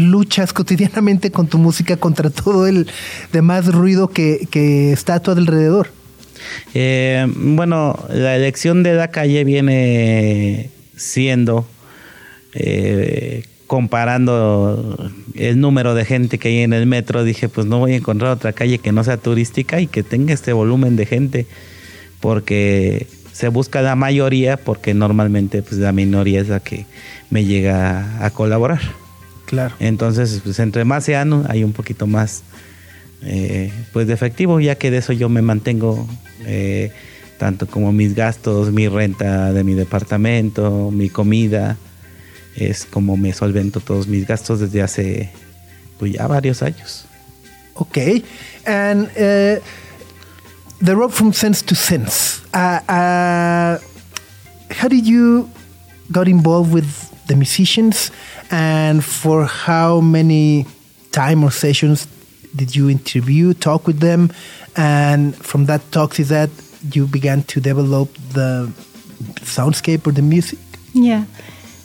luchas cotidianamente con tu música contra todo el demás ruido que, está a tu alrededor? Eh, bueno, la elección de la calle viene siendo eh, comparando el número de gente que hay en el metro, dije, pues no voy a encontrar otra calle que no sea turística y que tenga este volumen de gente, porque se busca la mayoría, porque normalmente pues la minoría es la que me llega a colaborar. Claro. Entonces, pues entre más sean, hay un poquito más eh, pues de efectivo, ya que de eso yo me mantengo eh, tanto como mis gastos, mi renta de mi departamento, mi comida, es como me solvento todos mis gastos desde hace pues ya varios años. Ok, and uh, the road from sense to sense. Uh, uh, how did you got involved with the musicians? And for how many time or sessions did you interview, talk with them? And from that talks is that you began to develop the soundscape or the music? Yeah.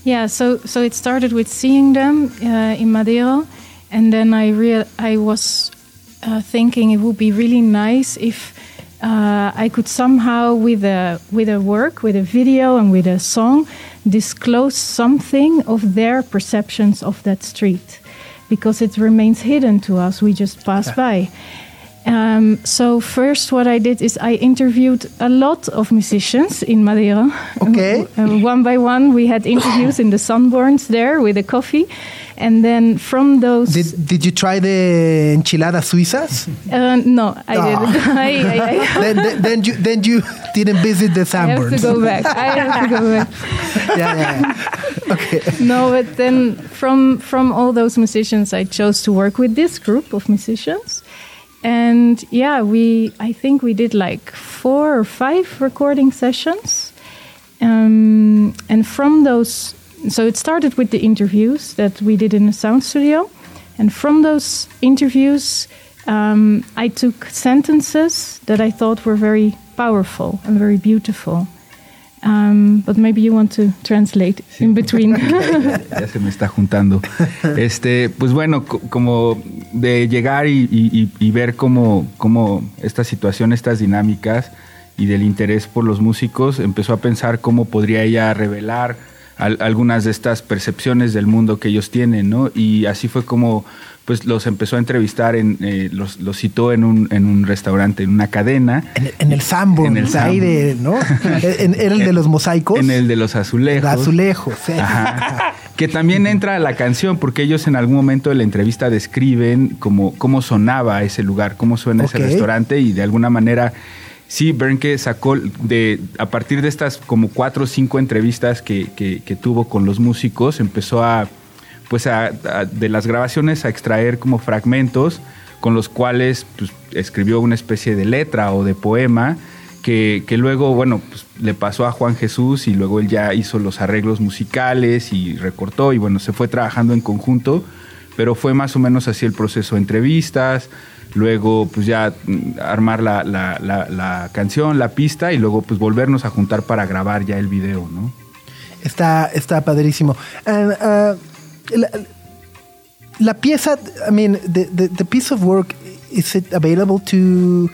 Yeah, so so it started with seeing them uh, in Madeira, and then I real I was uh, thinking it would be really nice if uh, I could somehow with a with a work, with a video, and with a song, disclose something of their perceptions of that street because it remains hidden to us. We just pass by. Um, so first, what I did is I interviewed a lot of musicians in Madeira. Okay. Uh, one by one, we had interviews in the sunburns there with a coffee, and then from those. Did, did you try the enchiladas suizas? Uh, no, I oh. didn't. I, I, I then, then, then, you then you didn't visit the Sunburns. I have to go back. I have to go back. yeah, yeah, yeah. Okay. No, but then from from all those musicians, I chose to work with this group of musicians. And yeah, we I think we did like four or five recording sessions. Um, and from those so it started with the interviews that we did in the sound studio. And from those interviews, um, I took sentences that I thought were very powerful and very beautiful. Um, but maybe you want to translate in between. ya se me está juntando. Este, pues bueno, como de llegar y, y, y ver cómo, cómo esta situación, estas dinámicas y del interés por los músicos, empezó a pensar cómo podría ella revelar algunas de estas percepciones del mundo que ellos tienen, ¿no? Y así fue como pues los empezó a entrevistar, en, eh, los, los, citó en un, en un restaurante, en una cadena. En, el Sambo, en el aire, ¿no? ¿Era el de los mosaicos? En el de los azulejos. azulejos, sí. Que también entra a la canción, porque ellos en algún momento de la entrevista describen cómo, cómo sonaba ese lugar, cómo suena ese restaurante y de alguna manera Sí, Bernke sacó de a partir de estas como cuatro o cinco entrevistas que, que, tuvo con los músicos, empezó a pues a, de las grabaciones a extraer como fragmentos con los cuales pues, escribió una especie de letra o de poema que, que luego, bueno, pues, le pasó a Juan Jesús y luego él ya hizo los arreglos musicales y recortó y bueno, se fue trabajando en conjunto, pero fue más o menos así el proceso, entrevistas, luego pues ya mm, armar la, la, canción, la pista y luego pues volvernos a juntar para grabar ya el video, ¿no? Está, está padrísimo. Uh, la, pieza, I mean, the, the, the, piece of work, is it available to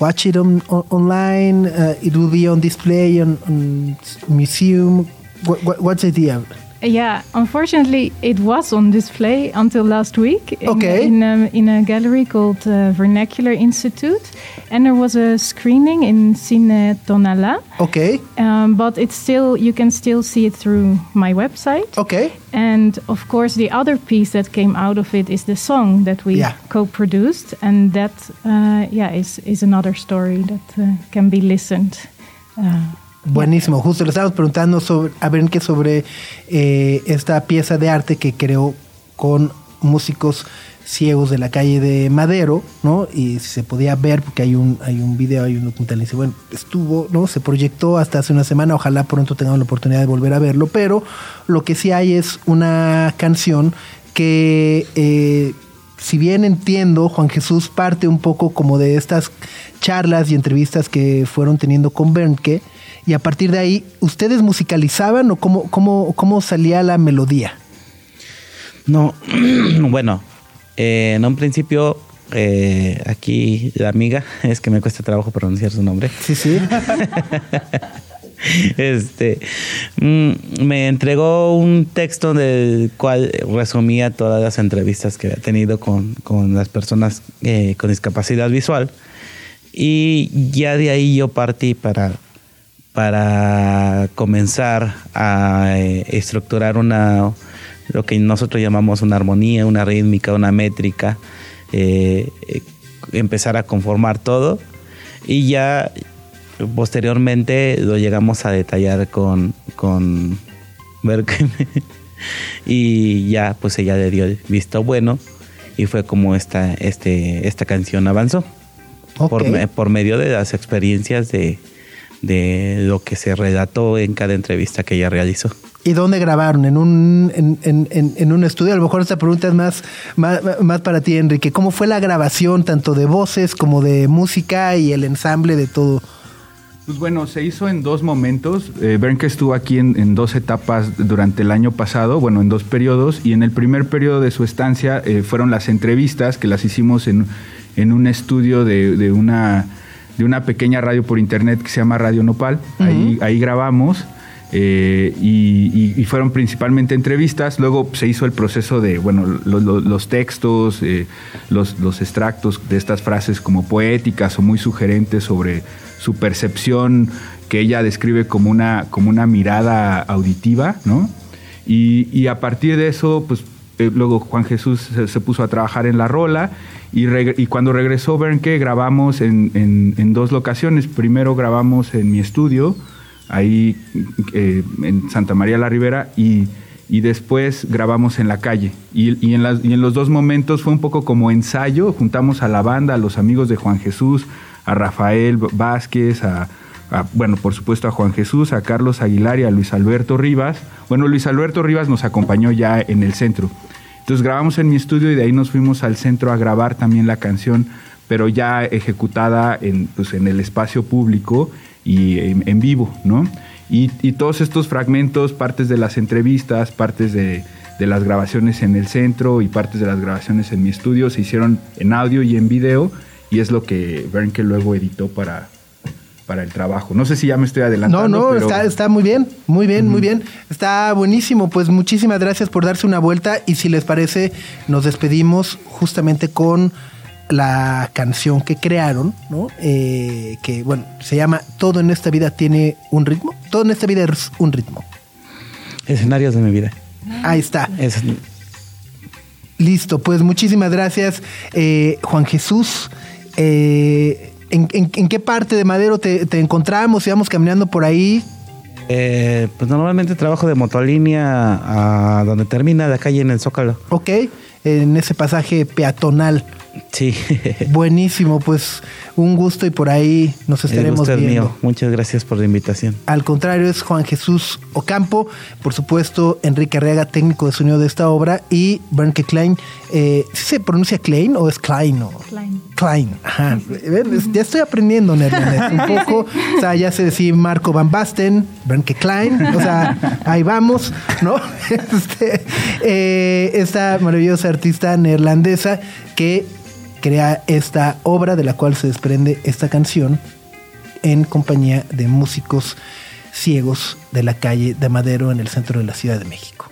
watch it on, online? Uh, it will be on display on, on museum. What, what, what's the idea? Yeah, unfortunately, it was on display until last week. In, okay. In a, in a gallery called uh, Vernacular Institute, and there was a screening in Cine Tonala. Okay. Um, but it's still you can still see it through my website. Okay. And of course, the other piece that came out of it is the song that we yeah. co-produced, and that uh, yeah is is another story that uh, can be listened. Uh, Buenísimo, justo le estábamos preguntando sobre, a qué sobre eh, esta pieza de arte que creó con músicos ciegos de la calle de Madero, ¿no? Y se podía ver, porque hay un, hay un video, hay un documental, y dice, bueno, estuvo, ¿no? Se proyectó hasta hace una semana, ojalá pronto tengamos la oportunidad de volver a verlo, pero lo que sí hay es una canción que, eh, si bien entiendo, Juan Jesús parte un poco como de estas charlas y entrevistas que fueron teniendo con Bernke, y a partir de ahí, ¿ustedes musicalizaban o cómo, cómo, cómo salía la melodía? No, bueno, eh, en un principio, eh, aquí la amiga, es que me cuesta trabajo pronunciar su nombre. Sí, sí. este mm, me entregó un texto del cual resumía todas las entrevistas que había tenido con, con las personas eh, con discapacidad visual. Y ya de ahí yo partí para para comenzar a eh, estructurar una lo que nosotros llamamos una armonía, una rítmica, una métrica, eh, eh, empezar a conformar todo. Y ya posteriormente lo llegamos a detallar con, con y ya pues ella le dio el visto bueno y fue como esta, este, esta canción avanzó. Por medio de las experiencias de, de lo que se relató en cada entrevista que ella realizó. ¿Y dónde grabaron? ¿En un, en, en, un estudio? A lo mejor esta pregunta es más, más, para ti, Enrique. ¿Cómo fue la grabación tanto de voces como de música y el ensamble de todo? Pues bueno, se hizo en dos momentos. Eh, que estuvo aquí en, dos etapas durante el año pasado, bueno, en dos periodos, y en el primer periodo de su estancia eh, fueron las entrevistas que las hicimos en, en un estudio de, de una de una pequeña radio por internet que se llama Radio Nopal. ahí, ahí grabamos. Eh, y, fueron principalmente entrevistas. Luego se hizo el proceso de, bueno, los textos, eh, los, los, extractos de estas frases como poéticas o muy sugerentes sobre su percepción que ella describe como una, como una mirada auditiva, ¿no? Y, y a partir de eso, pues eh, luego Juan Jesús se, puso a trabajar en la rola y, cuando regresó Bernke grabamos en, en, dos locaciones. Primero grabamos en mi estudio, ahí eh, en Santa María la Ribera, y, y después grabamos en la calle. Y, y, en las, y en los dos momentos fue un poco como ensayo, juntamos a la banda, a los amigos de Juan Jesús, a Rafael Vázquez, a bueno, por supuesto a Juan Jesús, a Carlos Aguilar y a Luis Alberto Rivas. Bueno, Luis Alberto Rivas nos acompañó ya en el centro, Entonces grabamos en mi estudio y de ahí nos fuimos al centro a grabar también la canción, pero ya ejecutada en, pues, en el espacio público y en, vivo, ¿no? Y, todos estos fragmentos, partes de las entrevistas, partes de, de las grabaciones en el centro y partes de las grabaciones en mi estudio se hicieron en audio y en video y es lo que Bernke luego editó para, para el trabajo. No sé si ya me estoy adelantando. No, no, está, está muy bien, muy bien, muy bien. Está buenísimo. Pues muchísimas gracias por darse una vuelta y si les parece, nos despedimos justamente con la canción que crearon, ¿no? Eh, que, bueno, se llama Todo en esta vida tiene un ritmo. Todo en esta vida es un ritmo. Escenarios de mi vida. Ahí está. Listo, pues muchísimas gracias, eh, Juan Jesús. Eh, ¿en, qué parte de Madero te, encontramos? Íbamos caminando por ahí. Eh, pues normalmente trabajo de motolínea a donde termina la calle en el Zócalo. Ok, en ese pasaje peatonal. Sí. Buenísimo, pues un gusto y por ahí nos estaremos El viendo. mío. Muchas gracias por la invitación. Al contrario, es Juan Jesús Ocampo, por supuesto, Enrique Arriaga, técnico de sonido de esta obra, y Bernke Klein. Eh, ¿Se pronuncia Klein o es Klein? Klein. Klein, ajá. Ya estoy aprendiendo neerlandés un poco. O sea, ya sé decir Marco Van Basten, Bernke Klein. O sea, ahí vamos, ¿no? Este, eh, esta maravillosa artista neerlandesa que crea esta obra de la cual se desprende esta canción en compañía de músicos ciegos de la calle de Madero en el centro de la Ciudad de México.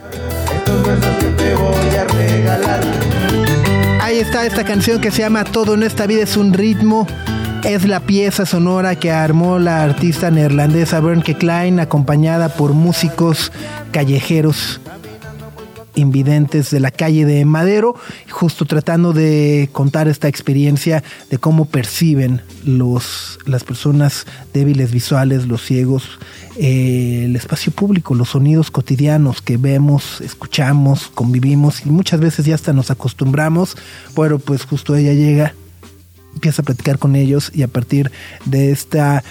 Ahí está esta canción que se llama Todo en esta vida es un ritmo. Es la pieza sonora que armó la artista neerlandesa Bernke Klein, acompañada por músicos callejeros invidentes de la calle de Madero, justo tratando de contar esta experiencia de cómo perciben los, las personas débiles visuales, los ciegos, eh, el espacio público, los sonidos cotidianos que vemos, escuchamos, convivimos y muchas veces ya hasta nos acostumbramos, pero pues justo ella llega empieza a platicar con ellos y a partir de estas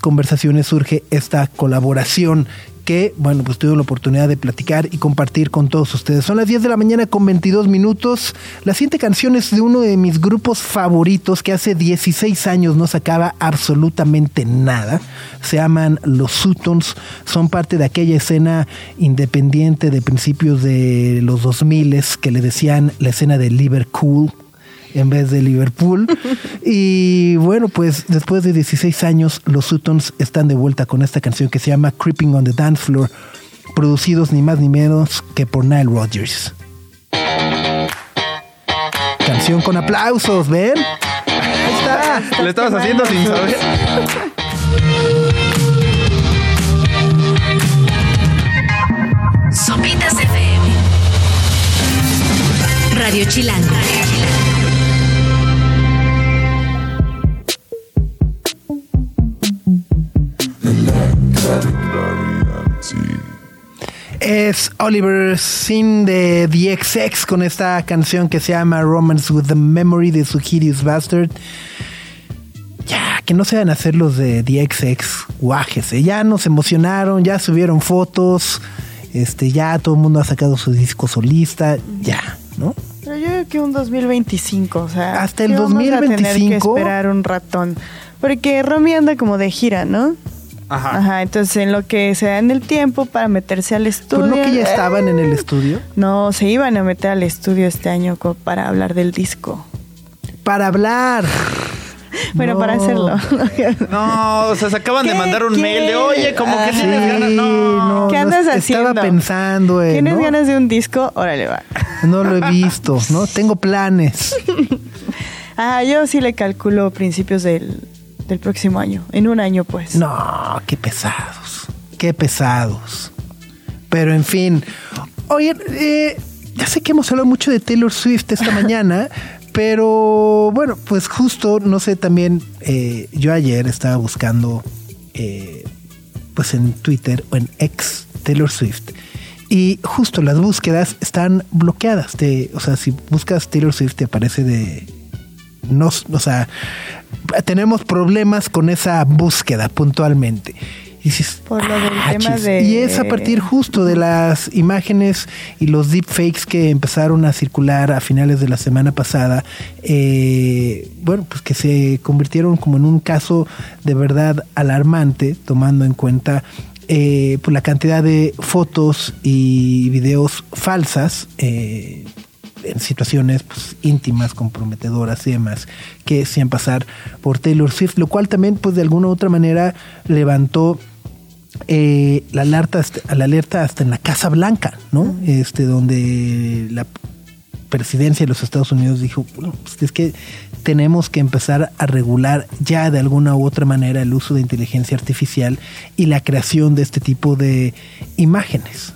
conversaciones surge esta colaboración que, bueno, pues tuve la oportunidad de platicar y compartir con todos ustedes. Son las 10 de la mañana con 22 minutos. La siguiente canción es de uno de mis grupos favoritos que hace 16 años no sacaba absolutamente nada. Se llaman Los Sutons. Son parte de aquella escena independiente de principios de los 2000 que le decían la escena de Liverpool en vez de Liverpool. y bueno, pues después de 16 años, los Sutons están de vuelta con esta canción que se llama Creeping on the Dance Floor, producidos ni más ni menos que por Nile Rodgers. Canción con aplausos, ¿ven? Ahí está. Lo estabas haciendo sin saber. Sopitas FM. Radio Chilán. Es Oliver Sin de The XX con esta canción que se llama Romance with the Memory de su Hideous Bastard. Ya, que no se van a hacer los de The XX, guájese. Ya nos emocionaron, ya subieron fotos, este, ya todo el mundo ha sacado su disco solista, ya, ¿no? Pero yo creo que un 2025, o sea. Hasta el 2025. tener que esperar un ratón. Porque Romy anda como de gira, ¿no? Ajá. Ajá, entonces en lo que se dan el tiempo para meterse al estudio. ¿Pero no que ya estaban en el estudio? No, se iban a meter al estudio este año para hablar del disco. Para hablar. Bueno, No. para hacerlo. No, o sea, se acaban de ¿Qué mandar un mail de, oye, como que Ah, tienes Sí, ganas. No. no, ¿Qué no, andas Estaba haciendo? pensando en. ¿Tienes ¿no? ganas de un disco? Órale, va. No lo he visto, ¿no? Tengo planes. Ah, yo sí le calculo principios del, del próximo año. En un año, pues. No, qué pesados. Qué pesados. Pero en fin. Oye, eh, ya sé que hemos hablado mucho de Taylor Swift esta mañana, pero bueno, pues justo, no sé, también eh, yo ayer estaba buscando, eh, pues en Twitter o en ex Taylor Swift. Y justo las búsquedas están bloqueadas. Te- o sea, si buscas Taylor Swift te aparece de no, o sea, tenemos problemas con esa búsqueda puntualmente. Y dices, Por lo del "Ah, tema chis". de- y es a partir justo de las imágenes y los deepfakes que empezaron a circular a finales de la semana pasada, eh, bueno, pues que se convirtieron como en un caso de verdad alarmante, tomando en cuenta eh, pues la cantidad de fotos y videos falsas eh, en situaciones pues, íntimas, comprometedoras y demás, que hacían pasar por Taylor Swift, lo cual también pues de alguna u otra manera levantó eh, la alerta hasta, la alerta hasta en la Casa Blanca, ¿no? Este, donde la presidencia de los Estados Unidos dijo, bueno, pues es que tenemos que empezar a regular ya de alguna u otra manera el uso de inteligencia artificial y la creación de este tipo de imágenes.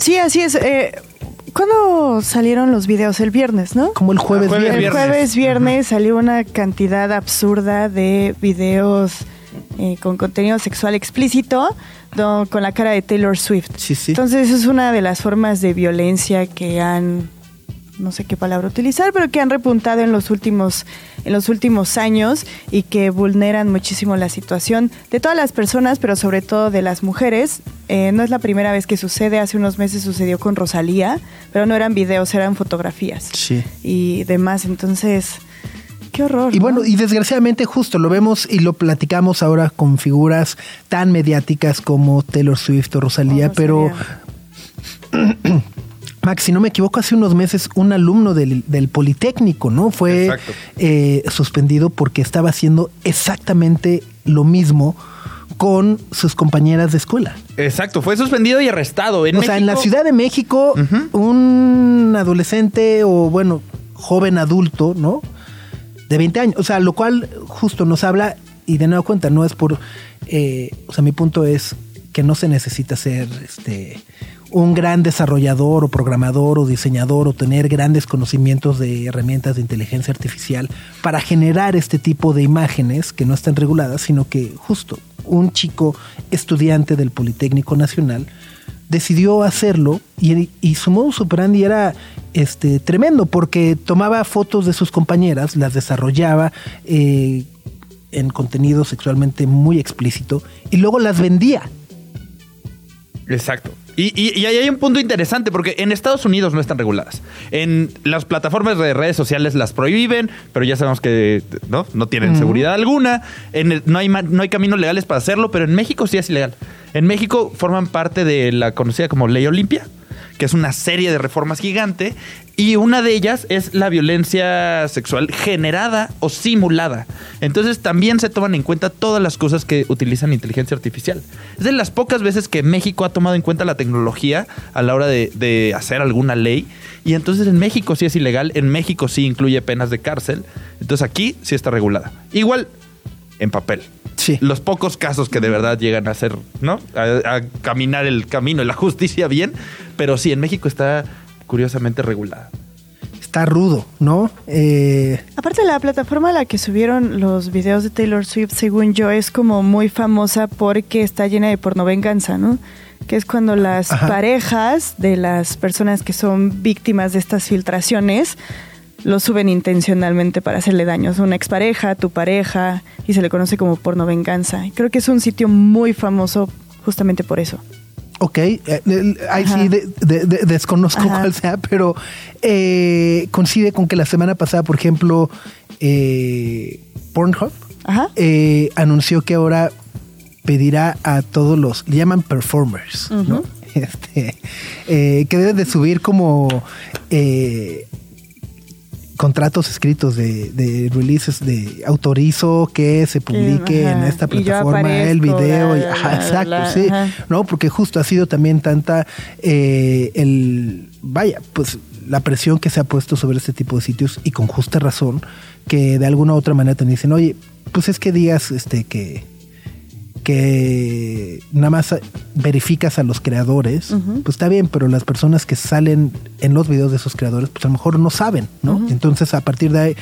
Sí, así es. Eh, ¿Cuándo salieron los videos? El viernes, ¿no? Como el jueves, jueves, viernes. El jueves, viernes salió una cantidad absurda de videos eh, con contenido sexual explícito con la cara de Taylor Swift. Sí, sí. Entonces es una de las formas de violencia que han, no sé qué palabra utilizar, pero que han repuntado en los últimos, en los últimos años y que vulneran muchísimo la situación de todas las personas, pero sobre todo de las mujeres. Eh, no es la primera vez que sucede, hace unos meses sucedió con Rosalía, pero no eran videos, eran fotografías Sí. y demás. Entonces, qué horror. Y ¿no? bueno, y desgraciadamente justo lo vemos y lo platicamos ahora con figuras tan mediáticas como Taylor Swift o Rosalía, Oh, pero Max, si no me equivoco, hace unos meses un alumno del, del Politécnico, ¿no? Fue eh, suspendido porque estaba haciendo exactamente lo mismo con sus compañeras de escuela. Exacto, fue suspendido y arrestado. En o sea, en la Ciudad de México, un adolescente o, bueno, joven adulto, ¿no? De 20 años. O sea, lo cual justo nos habla, y de nueva cuenta, no es por. eh, o sea, mi punto es que no se necesita ser este un gran desarrollador o programador o diseñador o tener grandes conocimientos de herramientas de inteligencia artificial para generar este tipo de imágenes que no están reguladas, sino que justo un chico estudiante del Politécnico Nacional decidió hacerlo y, y su modus operandi era este tremendo porque tomaba fotos de sus compañeras, las desarrollaba eh, en contenido sexualmente muy explícito y luego las vendía. Exacto. Y, y- y ahí hay un punto interesante porque en Estados Unidos no están reguladas. En las plataformas de redes sociales las prohíben, pero ya sabemos que no, no tienen seguridad alguna. En el- no, hay, no hay caminos legales para hacerlo, pero en México sí es ilegal. En México forman parte de la conocida como Ley Olimpia, que es una serie de reformas gigante, y una de ellas es la violencia sexual generada o simulada. Entonces también se toman en cuenta todas las cosas que utilizan inteligencia artificial. Es de las pocas veces que México ha tomado en cuenta la tecnología a la hora de, de hacer alguna ley, y entonces en México sí es ilegal, en México sí incluye penas de cárcel, entonces aquí sí está regulada. Igual en papel. Sí. Los pocos casos que de verdad llegan a ser, ¿no? A, a caminar el camino de la justicia bien, pero sí, en México está curiosamente regulada. Está rudo, ¿no? Eh, Aparte, la plataforma a la que subieron los videos de Taylor Swift, según yo, es como muy famosa porque está llena de pornovenganza, ¿no? Que es cuando las Ajá. parejas de las personas que son víctimas de estas filtraciones lo suben intencionalmente para hacerle daños a una expareja, a tu pareja, y se le conoce como pornovenganza. Y Creo que es un sitio muy famoso justamente por eso. Ok, eh, eh, ahí Ajá. sí de- de- de- desconozco Ajá. cuál sea, pero eh, coincide con que la semana pasada, por ejemplo, eh, Pornhub Ajá. eh, anunció que ahora pedirá a todos los, le llaman performers, ¿no? Este, que deben de subir como contratos escritos de, de releases de autorizo que se publique ajá, en esta plataforma el video y- ajá, exacto sí ajá. no porque justo ha sido también tanta eh, el vaya pues la presión que se ha puesto sobre este tipo de sitios y con justa razón que de alguna u otra manera te dicen oye pues es que digas este que que nada más verificas a los creadores, pues está bien, pero las personas que salen en los videos de esos creadores, pues a lo mejor no saben, ¿no? Entonces, a partir de ahí,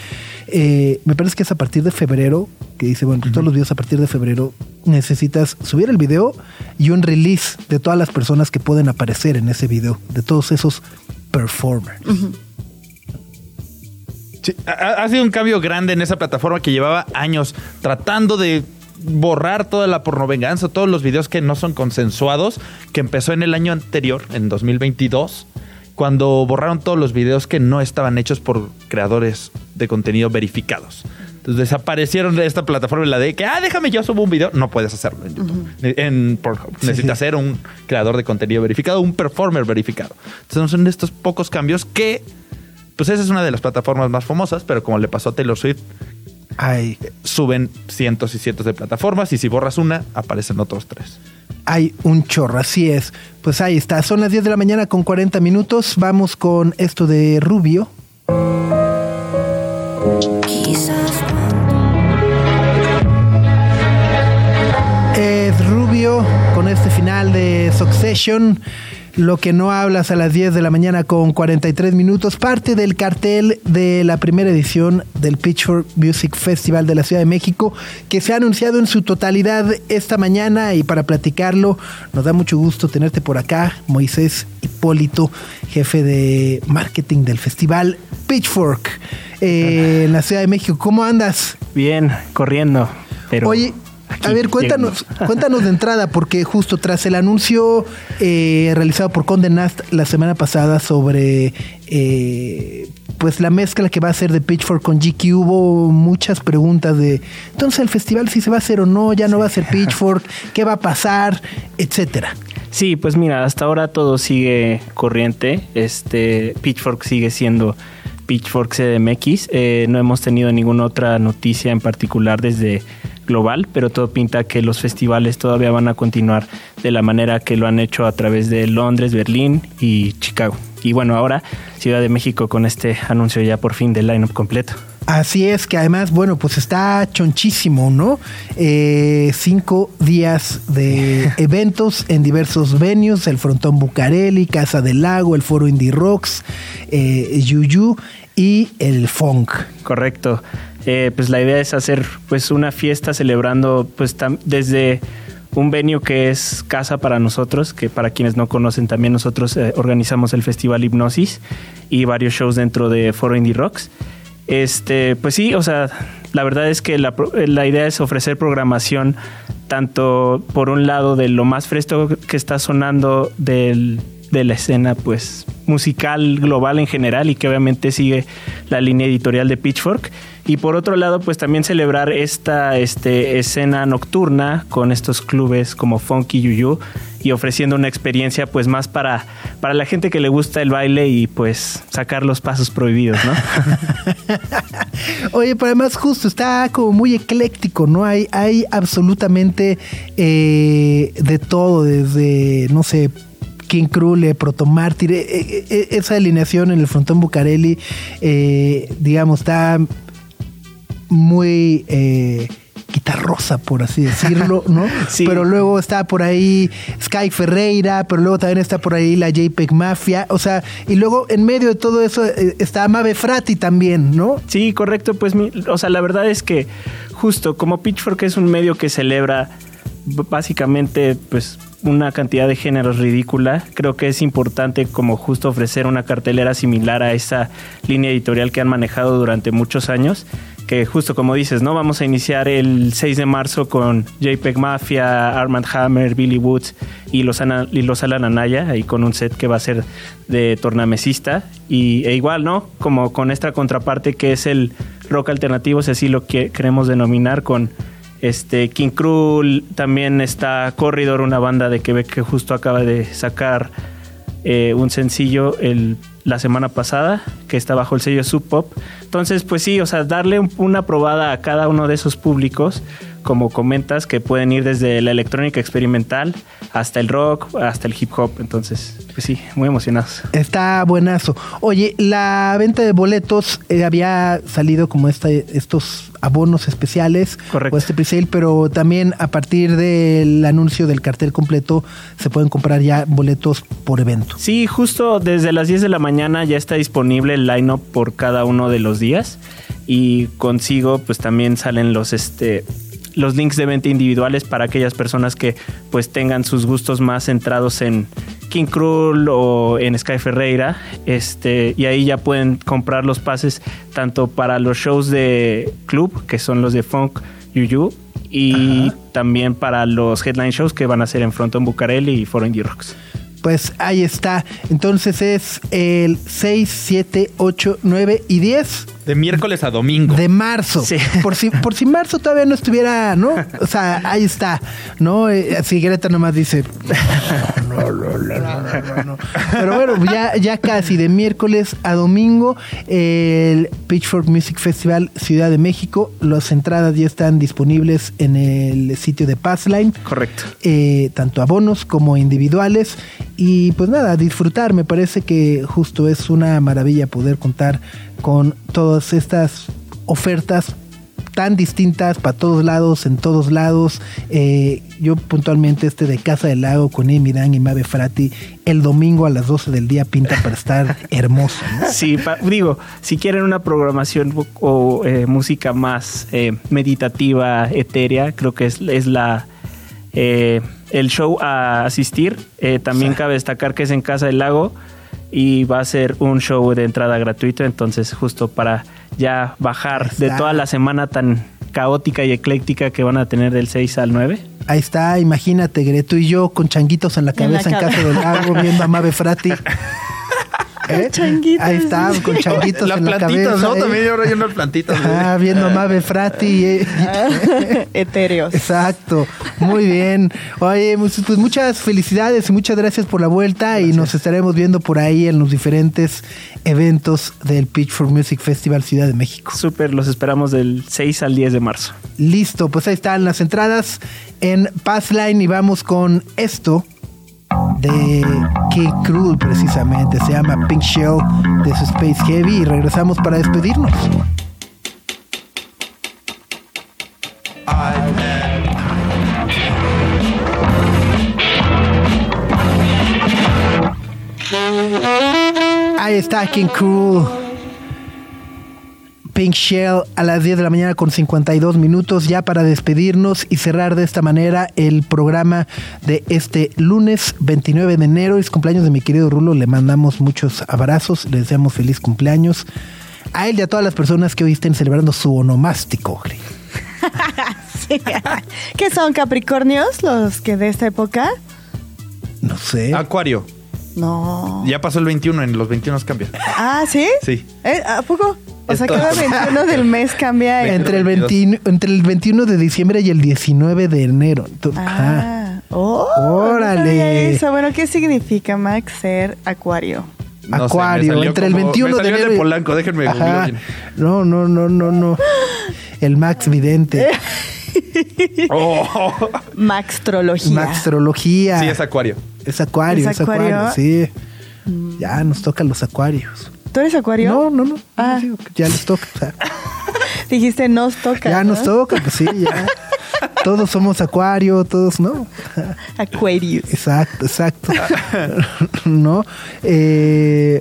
eh, me parece que es a partir de febrero, que dice, bueno, pues todos los videos a partir de febrero necesitas subir el video y un release de todas las personas que pueden aparecer en ese video, de todos esos performers. Sí, ha, ha sido un cambio grande en esa plataforma que llevaba años tratando de borrar toda la pornovenganza, todos los videos que no son consensuados, que empezó en el año anterior, en 2022, cuando borraron todos los videos que no estaban hechos por creadores de contenido verificados. Entonces desaparecieron de esta plataforma la de que, ah, déjame yo subo un video. No puedes hacerlo en YouTube. En Pornhub. Necesitas ser un creador de contenido verificado, un performer verificado. Entonces son estos pocos cambios que, pues esa es una de las plataformas más famosas, pero como le pasó a Taylor Swift, Ay. suben cientos y cientos de plataformas y si borras una, aparecen otros tres. Hay un chorro, así es. Pues ahí está, son las 10 de la mañana con 40 minutos. Vamos con esto de Rubio. Es Rubio con este final de Succession. Lo que no hablas a las 10 de la mañana con 43 minutos, parte del cartel de la primera edición del Pitchfork Music Festival de la Ciudad de México, que se ha anunciado en su totalidad esta mañana y para platicarlo nos da mucho gusto tenerte por acá, Moisés Hipólito, jefe de marketing del festival Pitchfork eh, en la Ciudad de México. ¿Cómo andas? Bien, corriendo. Pero... Oye, a ver, cuéntanos, cuéntanos de entrada, porque justo tras el anuncio eh, realizado por Conde Nast la semana pasada sobre eh, pues la mezcla que va a hacer de Pitchfork con GQ, hubo muchas preguntas de entonces el festival si se va a hacer o no, ya no va a ser Pitchfork, qué va a pasar, etcétera. Sí, pues mira, hasta ahora todo sigue corriente. Este Pitchfork sigue siendo Pitchfork CDMX. Eh, no hemos tenido ninguna otra noticia en particular desde global, pero todo pinta que los festivales todavía van a continuar de la manera que lo han hecho a través de Londres, Berlín y Chicago. Y bueno, ahora Ciudad de México con este anuncio ya por fin del lineup completo. Así es, que además, bueno, pues está chonchísimo, ¿no? Eh, cinco días de eventos en diversos venues, el Frontón Bucareli, Casa del Lago, el Foro Indie Rocks, eh, Yuyu y el Funk. Correcto. Eh, pues la idea es hacer pues una fiesta celebrando pues desde un venue que es casa para nosotros, que para quienes no conocen también nosotros eh, organizamos el Festival Hipnosis y varios shows dentro de Foro Indie Rocks. Este, pues sí, o sea, la verdad es que la, la, idea es ofrecer programación tanto por un lado de lo más fresco que está sonando del de la escena pues musical global en general y que obviamente sigue la línea editorial de Pitchfork y por otro lado pues también celebrar esta este, escena nocturna con estos clubes como Funky Yuyu y ofreciendo una experiencia pues más para, para la gente que le gusta el baile y pues sacar los pasos prohibidos, ¿no? Oye, pero además justo está como muy ecléctico, ¿no? Hay, hay absolutamente eh, de todo, desde, no sé, King Krule, Protomártir, eh, eh, eh, esa alineación en el frontón Bucareli, digamos, está muy guitarrosa, por así decirlo, ¿no? sí. Pero luego está por ahí Sky Ferreira, pero luego también está por ahí la JPEG Mafia, o sea, y luego en medio de todo eso está Mave Frati también, ¿no? Sí, correcto, pues, o sea, la verdad es que justo como Pitchfork es un medio que celebra básicamente, pues, una cantidad de géneros ridícula. Creo que es importante como justo ofrecer una cartelera similar a esa línea editorial que han manejado durante muchos años. Que justo como dices, ¿no? Vamos a iniciar el 6 de marzo con JPEG Mafia, Armand Hammer, Billy Woods y los, y los Alan Anaya, ahí con un set que va a ser de tornamesista. Y, e igual, ¿no? Como con esta contraparte que es el rock alternativo, si así lo que queremos denominar, con este, King Krul, también está Corridor, una banda de Quebec que justo acaba de sacar eh, un sencillo la semana pasada, que está bajo el sello Sub Pop. Entonces, pues sí, o sea, darle una probada a cada uno de esos públicos como comentas, que pueden ir desde la electrónica experimental hasta el rock, hasta el hip hop. Entonces, pues sí, muy emocionados. Está buenazo. Oye, la venta de boletos eh, había salido como este, estos abonos especiales Correcto. o este presale, pero también a partir del anuncio del cartel completo se pueden comprar ya boletos por evento. Sí, justo desde las 10 de la mañana ya está disponible el line-up por cada uno de los días y consigo pues también salen los este los links de venta individuales para aquellas personas que pues tengan sus gustos más centrados en King Krul o en Sky Ferreira. Este, y ahí ya pueden comprar los pases tanto para los shows de club, que son los de funk, Yuyu y también para los headline shows que van a ser en Fronton Bucareli y Foro Indie Rocks. Pues ahí está. Entonces es el 6, 7, 8, 9 y 10 De miércoles a domingo. de marzo. Por si por si marzo todavía no estuviera, ¿no? O sea, ahí está, ¿no? Eh, Así Greta nomás dice, no, no, no, no, no, no. Pero bueno, ya, ya casi de miércoles a domingo, el Pitchfork Music Festival Ciudad de México. Las entradas ya están disponibles en el sitio de Passline. Correcto. eh, tanto abonos como individuales. Y pues nada, disfrutar. Me parece que justo es una maravilla poder contar con todas estas ofertas tan distintas para todos lados, en todos lados. Eh, yo puntualmente este de Casa del Lago con Amy Dan y Mabe Frati el domingo a las 12 del día pinta para estar hermoso. ¿no? Sí, digo, si quieren una programación o, eh, música más eh, meditativa, etérea, creo que es, es la el show a asistir. También cabe destacar que es en Casa del Lago y va a ser un show de entrada gratuito, entonces justo para ya bajar de toda la semana tan caótica y ecléctica que van a tener del 6 al 9. Ahí está, imagínate, Greto y yo con changuitos en la En la cabeza en. Casa del Lago viendo a Mabe Frati. ¿Eh? Changuitos. Ahí está, con changuitos Las en la plantitas, cabeza. ¿no? ¿eh? También ahora hay unas plantitas. Ah, viendo a Mabe Frati. eh. Etéreos. Exacto, muy bien. Oye, pues pues muchas felicidades y muchas gracias por la vuelta y nos estaremos viendo por ahí en los diferentes eventos del Pitchfork Music Festival Ciudad de México. Súper, los esperamos del 6 al 10 de marzo. Listo, pues ahí están las entradas en Passline y vamos con esto de King Cruel precisamente. Se llama Pink Shell de su Space Heavy y regresamos para despedirnos. Ahí está King Cruel. Pink Shell a las 10 de la mañana con 52 minutos ya para despedirnos y cerrar de esta manera el programa de este lunes 29 de enero. Es cumpleaños de mi querido Rulo, le mandamos muchos abrazos, le deseamos feliz cumpleaños. A él y a todas las personas que hoy estén celebrando su onomástico. Sí. ¿Qué son Capricornios los que de esta época? No sé. Acuario. No. Ya pasó el 21, en los 21 cambia. Ah, ¿sí? Sí. ¿Eh? ¿A poco? O sea, cada 21 del mes cambia. el- Entre el, 21, entre el 21 de diciembre y el 19 de enero. Entonces, ajá. Ah, oh, Órale. no eso. Bueno, ¿qué significa, Max, ser acuario? No Acuario, entre el como- 21 me de enero. de y- Polanco, déjenme. No, no, no, no, no. El Max Vidente. Oh. Maxtrología. Maxtrología. Sí, es Acuario. Es acuario, ¿Es es acuario, sí. Ya nos tocan los acuarios. ¿Tú eres acuario? No, no, no. Ah. que Ya les toca. o sea, Dijiste nos toca. ya ¿no? nos toca, pues sí, ya. Todos somos acuario, todos, ¿no? Aquarius. Exacto, exacto. ¿No? Eh,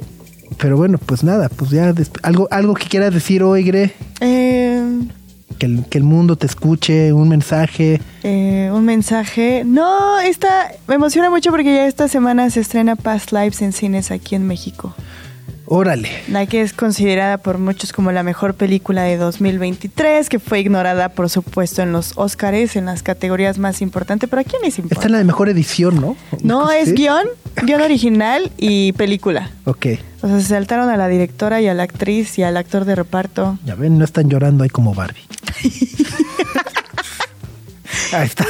pero bueno, pues nada, pues ya algo, algo que quieras decir hoy, Gre, Eh, que el, que el mundo te escuche, un mensaje. eh, un mensaje. No, esta me emociona mucho porque ya esta semana se estrena Past Lives en cines aquí en México. Órale. La que es considerada por muchos como la mejor película de 2023, que fue ignorada, por supuesto, en los Oscars, en las categorías más importantes. Pero ¿a quién les importa? Esta es la de mejor edición, ¿no? No, es guion, guion original y película. Ok. O sea, se saltaron a la directora y a la actriz y al actor de reparto. Ya ven, no están llorando ahí como Barbie. Ahí está.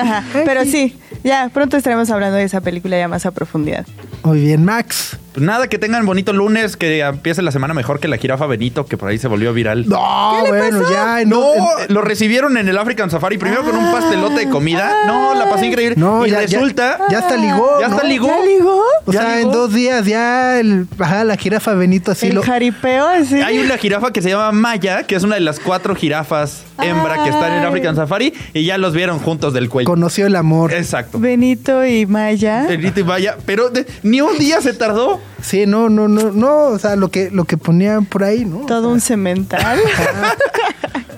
Ajá, pero sí, ya pronto estaremos hablando de esa película ya más a profundidad. Muy bien, Max. Pues nada, que tengan bonito lunes, que empiece la semana mejor que la jirafa Benito, que por ahí se volvió viral. No, bueno, ya. en- No, en- lo recibieron en el African Safari, primero con un pastelote de comida. No, la pasé increíble. no, y ya, ya- resulta. Ya, hasta ligó. Ya ¿no? hasta ligó. ¿Ya ligó? O ¿Ya sea, ligó? en dos días ya el, ajá, la jirafa Benito así El lo. jaripeo, así. Hay una jirafa que se llama Maya, que es una de las cuatro jirafas hembra que están en Ay. African Safari y ya los vieron juntos del cuello. Conoció el amor. Exacto. Benito y Maya. Benito y Maya, pero de- ni un día se tardó. Sí, no, no, no, no. O sea, lo que, lo que ponían por ahí, ¿no? Todo un cemental.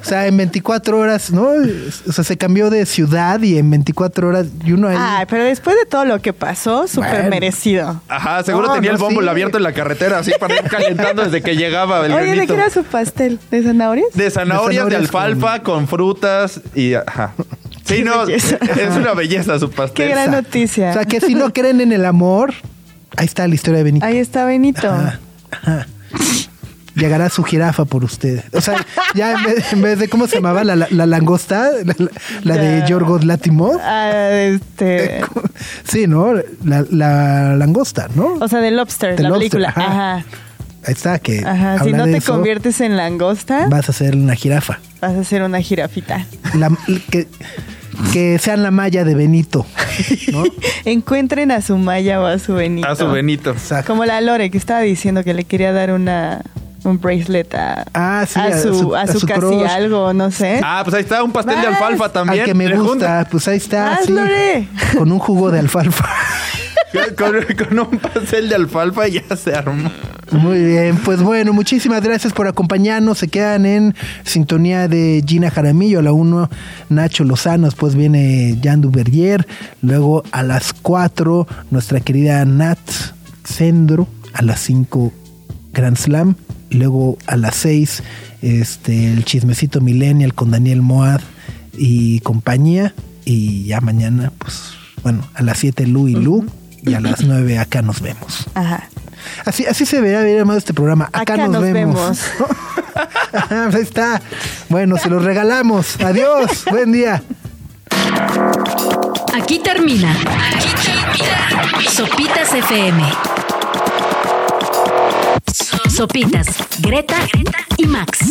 O sea, en 24 horas, ¿no? O sea, se cambió de ciudad y en 24 horas y uno ahí. Ay, pero después de todo lo que pasó, súper Bueno. merecido. Ajá, seguro No, tenía no, el bombo sí. abierto en la carretera, así para ir calentando desde que llegaba el Oye, ¿de qué era su pastel? ¿De zanahorias? De zanahorias, de, alfalfa, con... frutas y... Ajá. Sí, Qué no, belleza. es una belleza su pastel. Qué gran noticia. O sea, que si no creen en el amor, ahí está la historia de Benito. Ahí está Benito. Ajá, ajá. Llegará su jirafa por usted. O sea, ya en vez, en vez de, ¿cómo se llamaba? La, la- la langosta, la, de. Yorgos Latimos. Ah, este, Sí, ¿no? La, la langosta, ¿no? o sea, de Lobster, De la Lobster, película. ajá. Ajá. Ahí está, que Ajá. Si no te eso, conviertes en langosta, vas a ser una jirafa. vas a ser una jirafita. La- que, que sean la malla de Benito, ¿no? Encuentren a su Maya o a su Benito. A su Benito. Exacto. Como la Lore que estaba diciendo que le quería dar una un bracelet a, Ah, sí, a, su, a su, casi crush. algo, no sé. Ah, pues ahí está, un pastel de alfalfa también. Al que me gusta, pues ahí está, Vas, sí, Lore. con un jugo de alfalfa. Con, con un pastel de alfalfa ya se armó. Muy bien, pues bueno, muchísimas gracias por acompañarnos. Se quedan en sintonía de Gina Jaramillo, a la 1 Nacho Lozano, después viene Jan Duvergier, luego a las 4 nuestra querida Nat Sendro, a las 5 Grand Slam, luego a las 6 este, el chismecito Millennial con Daniel Moad y compañía, y ya mañana, pues bueno, a las 7 Lu y Lu, y a las 9 acá nos vemos. Ajá. Así, así se vería bien llamado este programa. Acá, Acá nos, nos vemos. Ahí está. Bueno, se los regalamos. Adiós. Buen día. Aquí termina. Aquí termina. Sopitas FM. Sopitas, Greta y Max.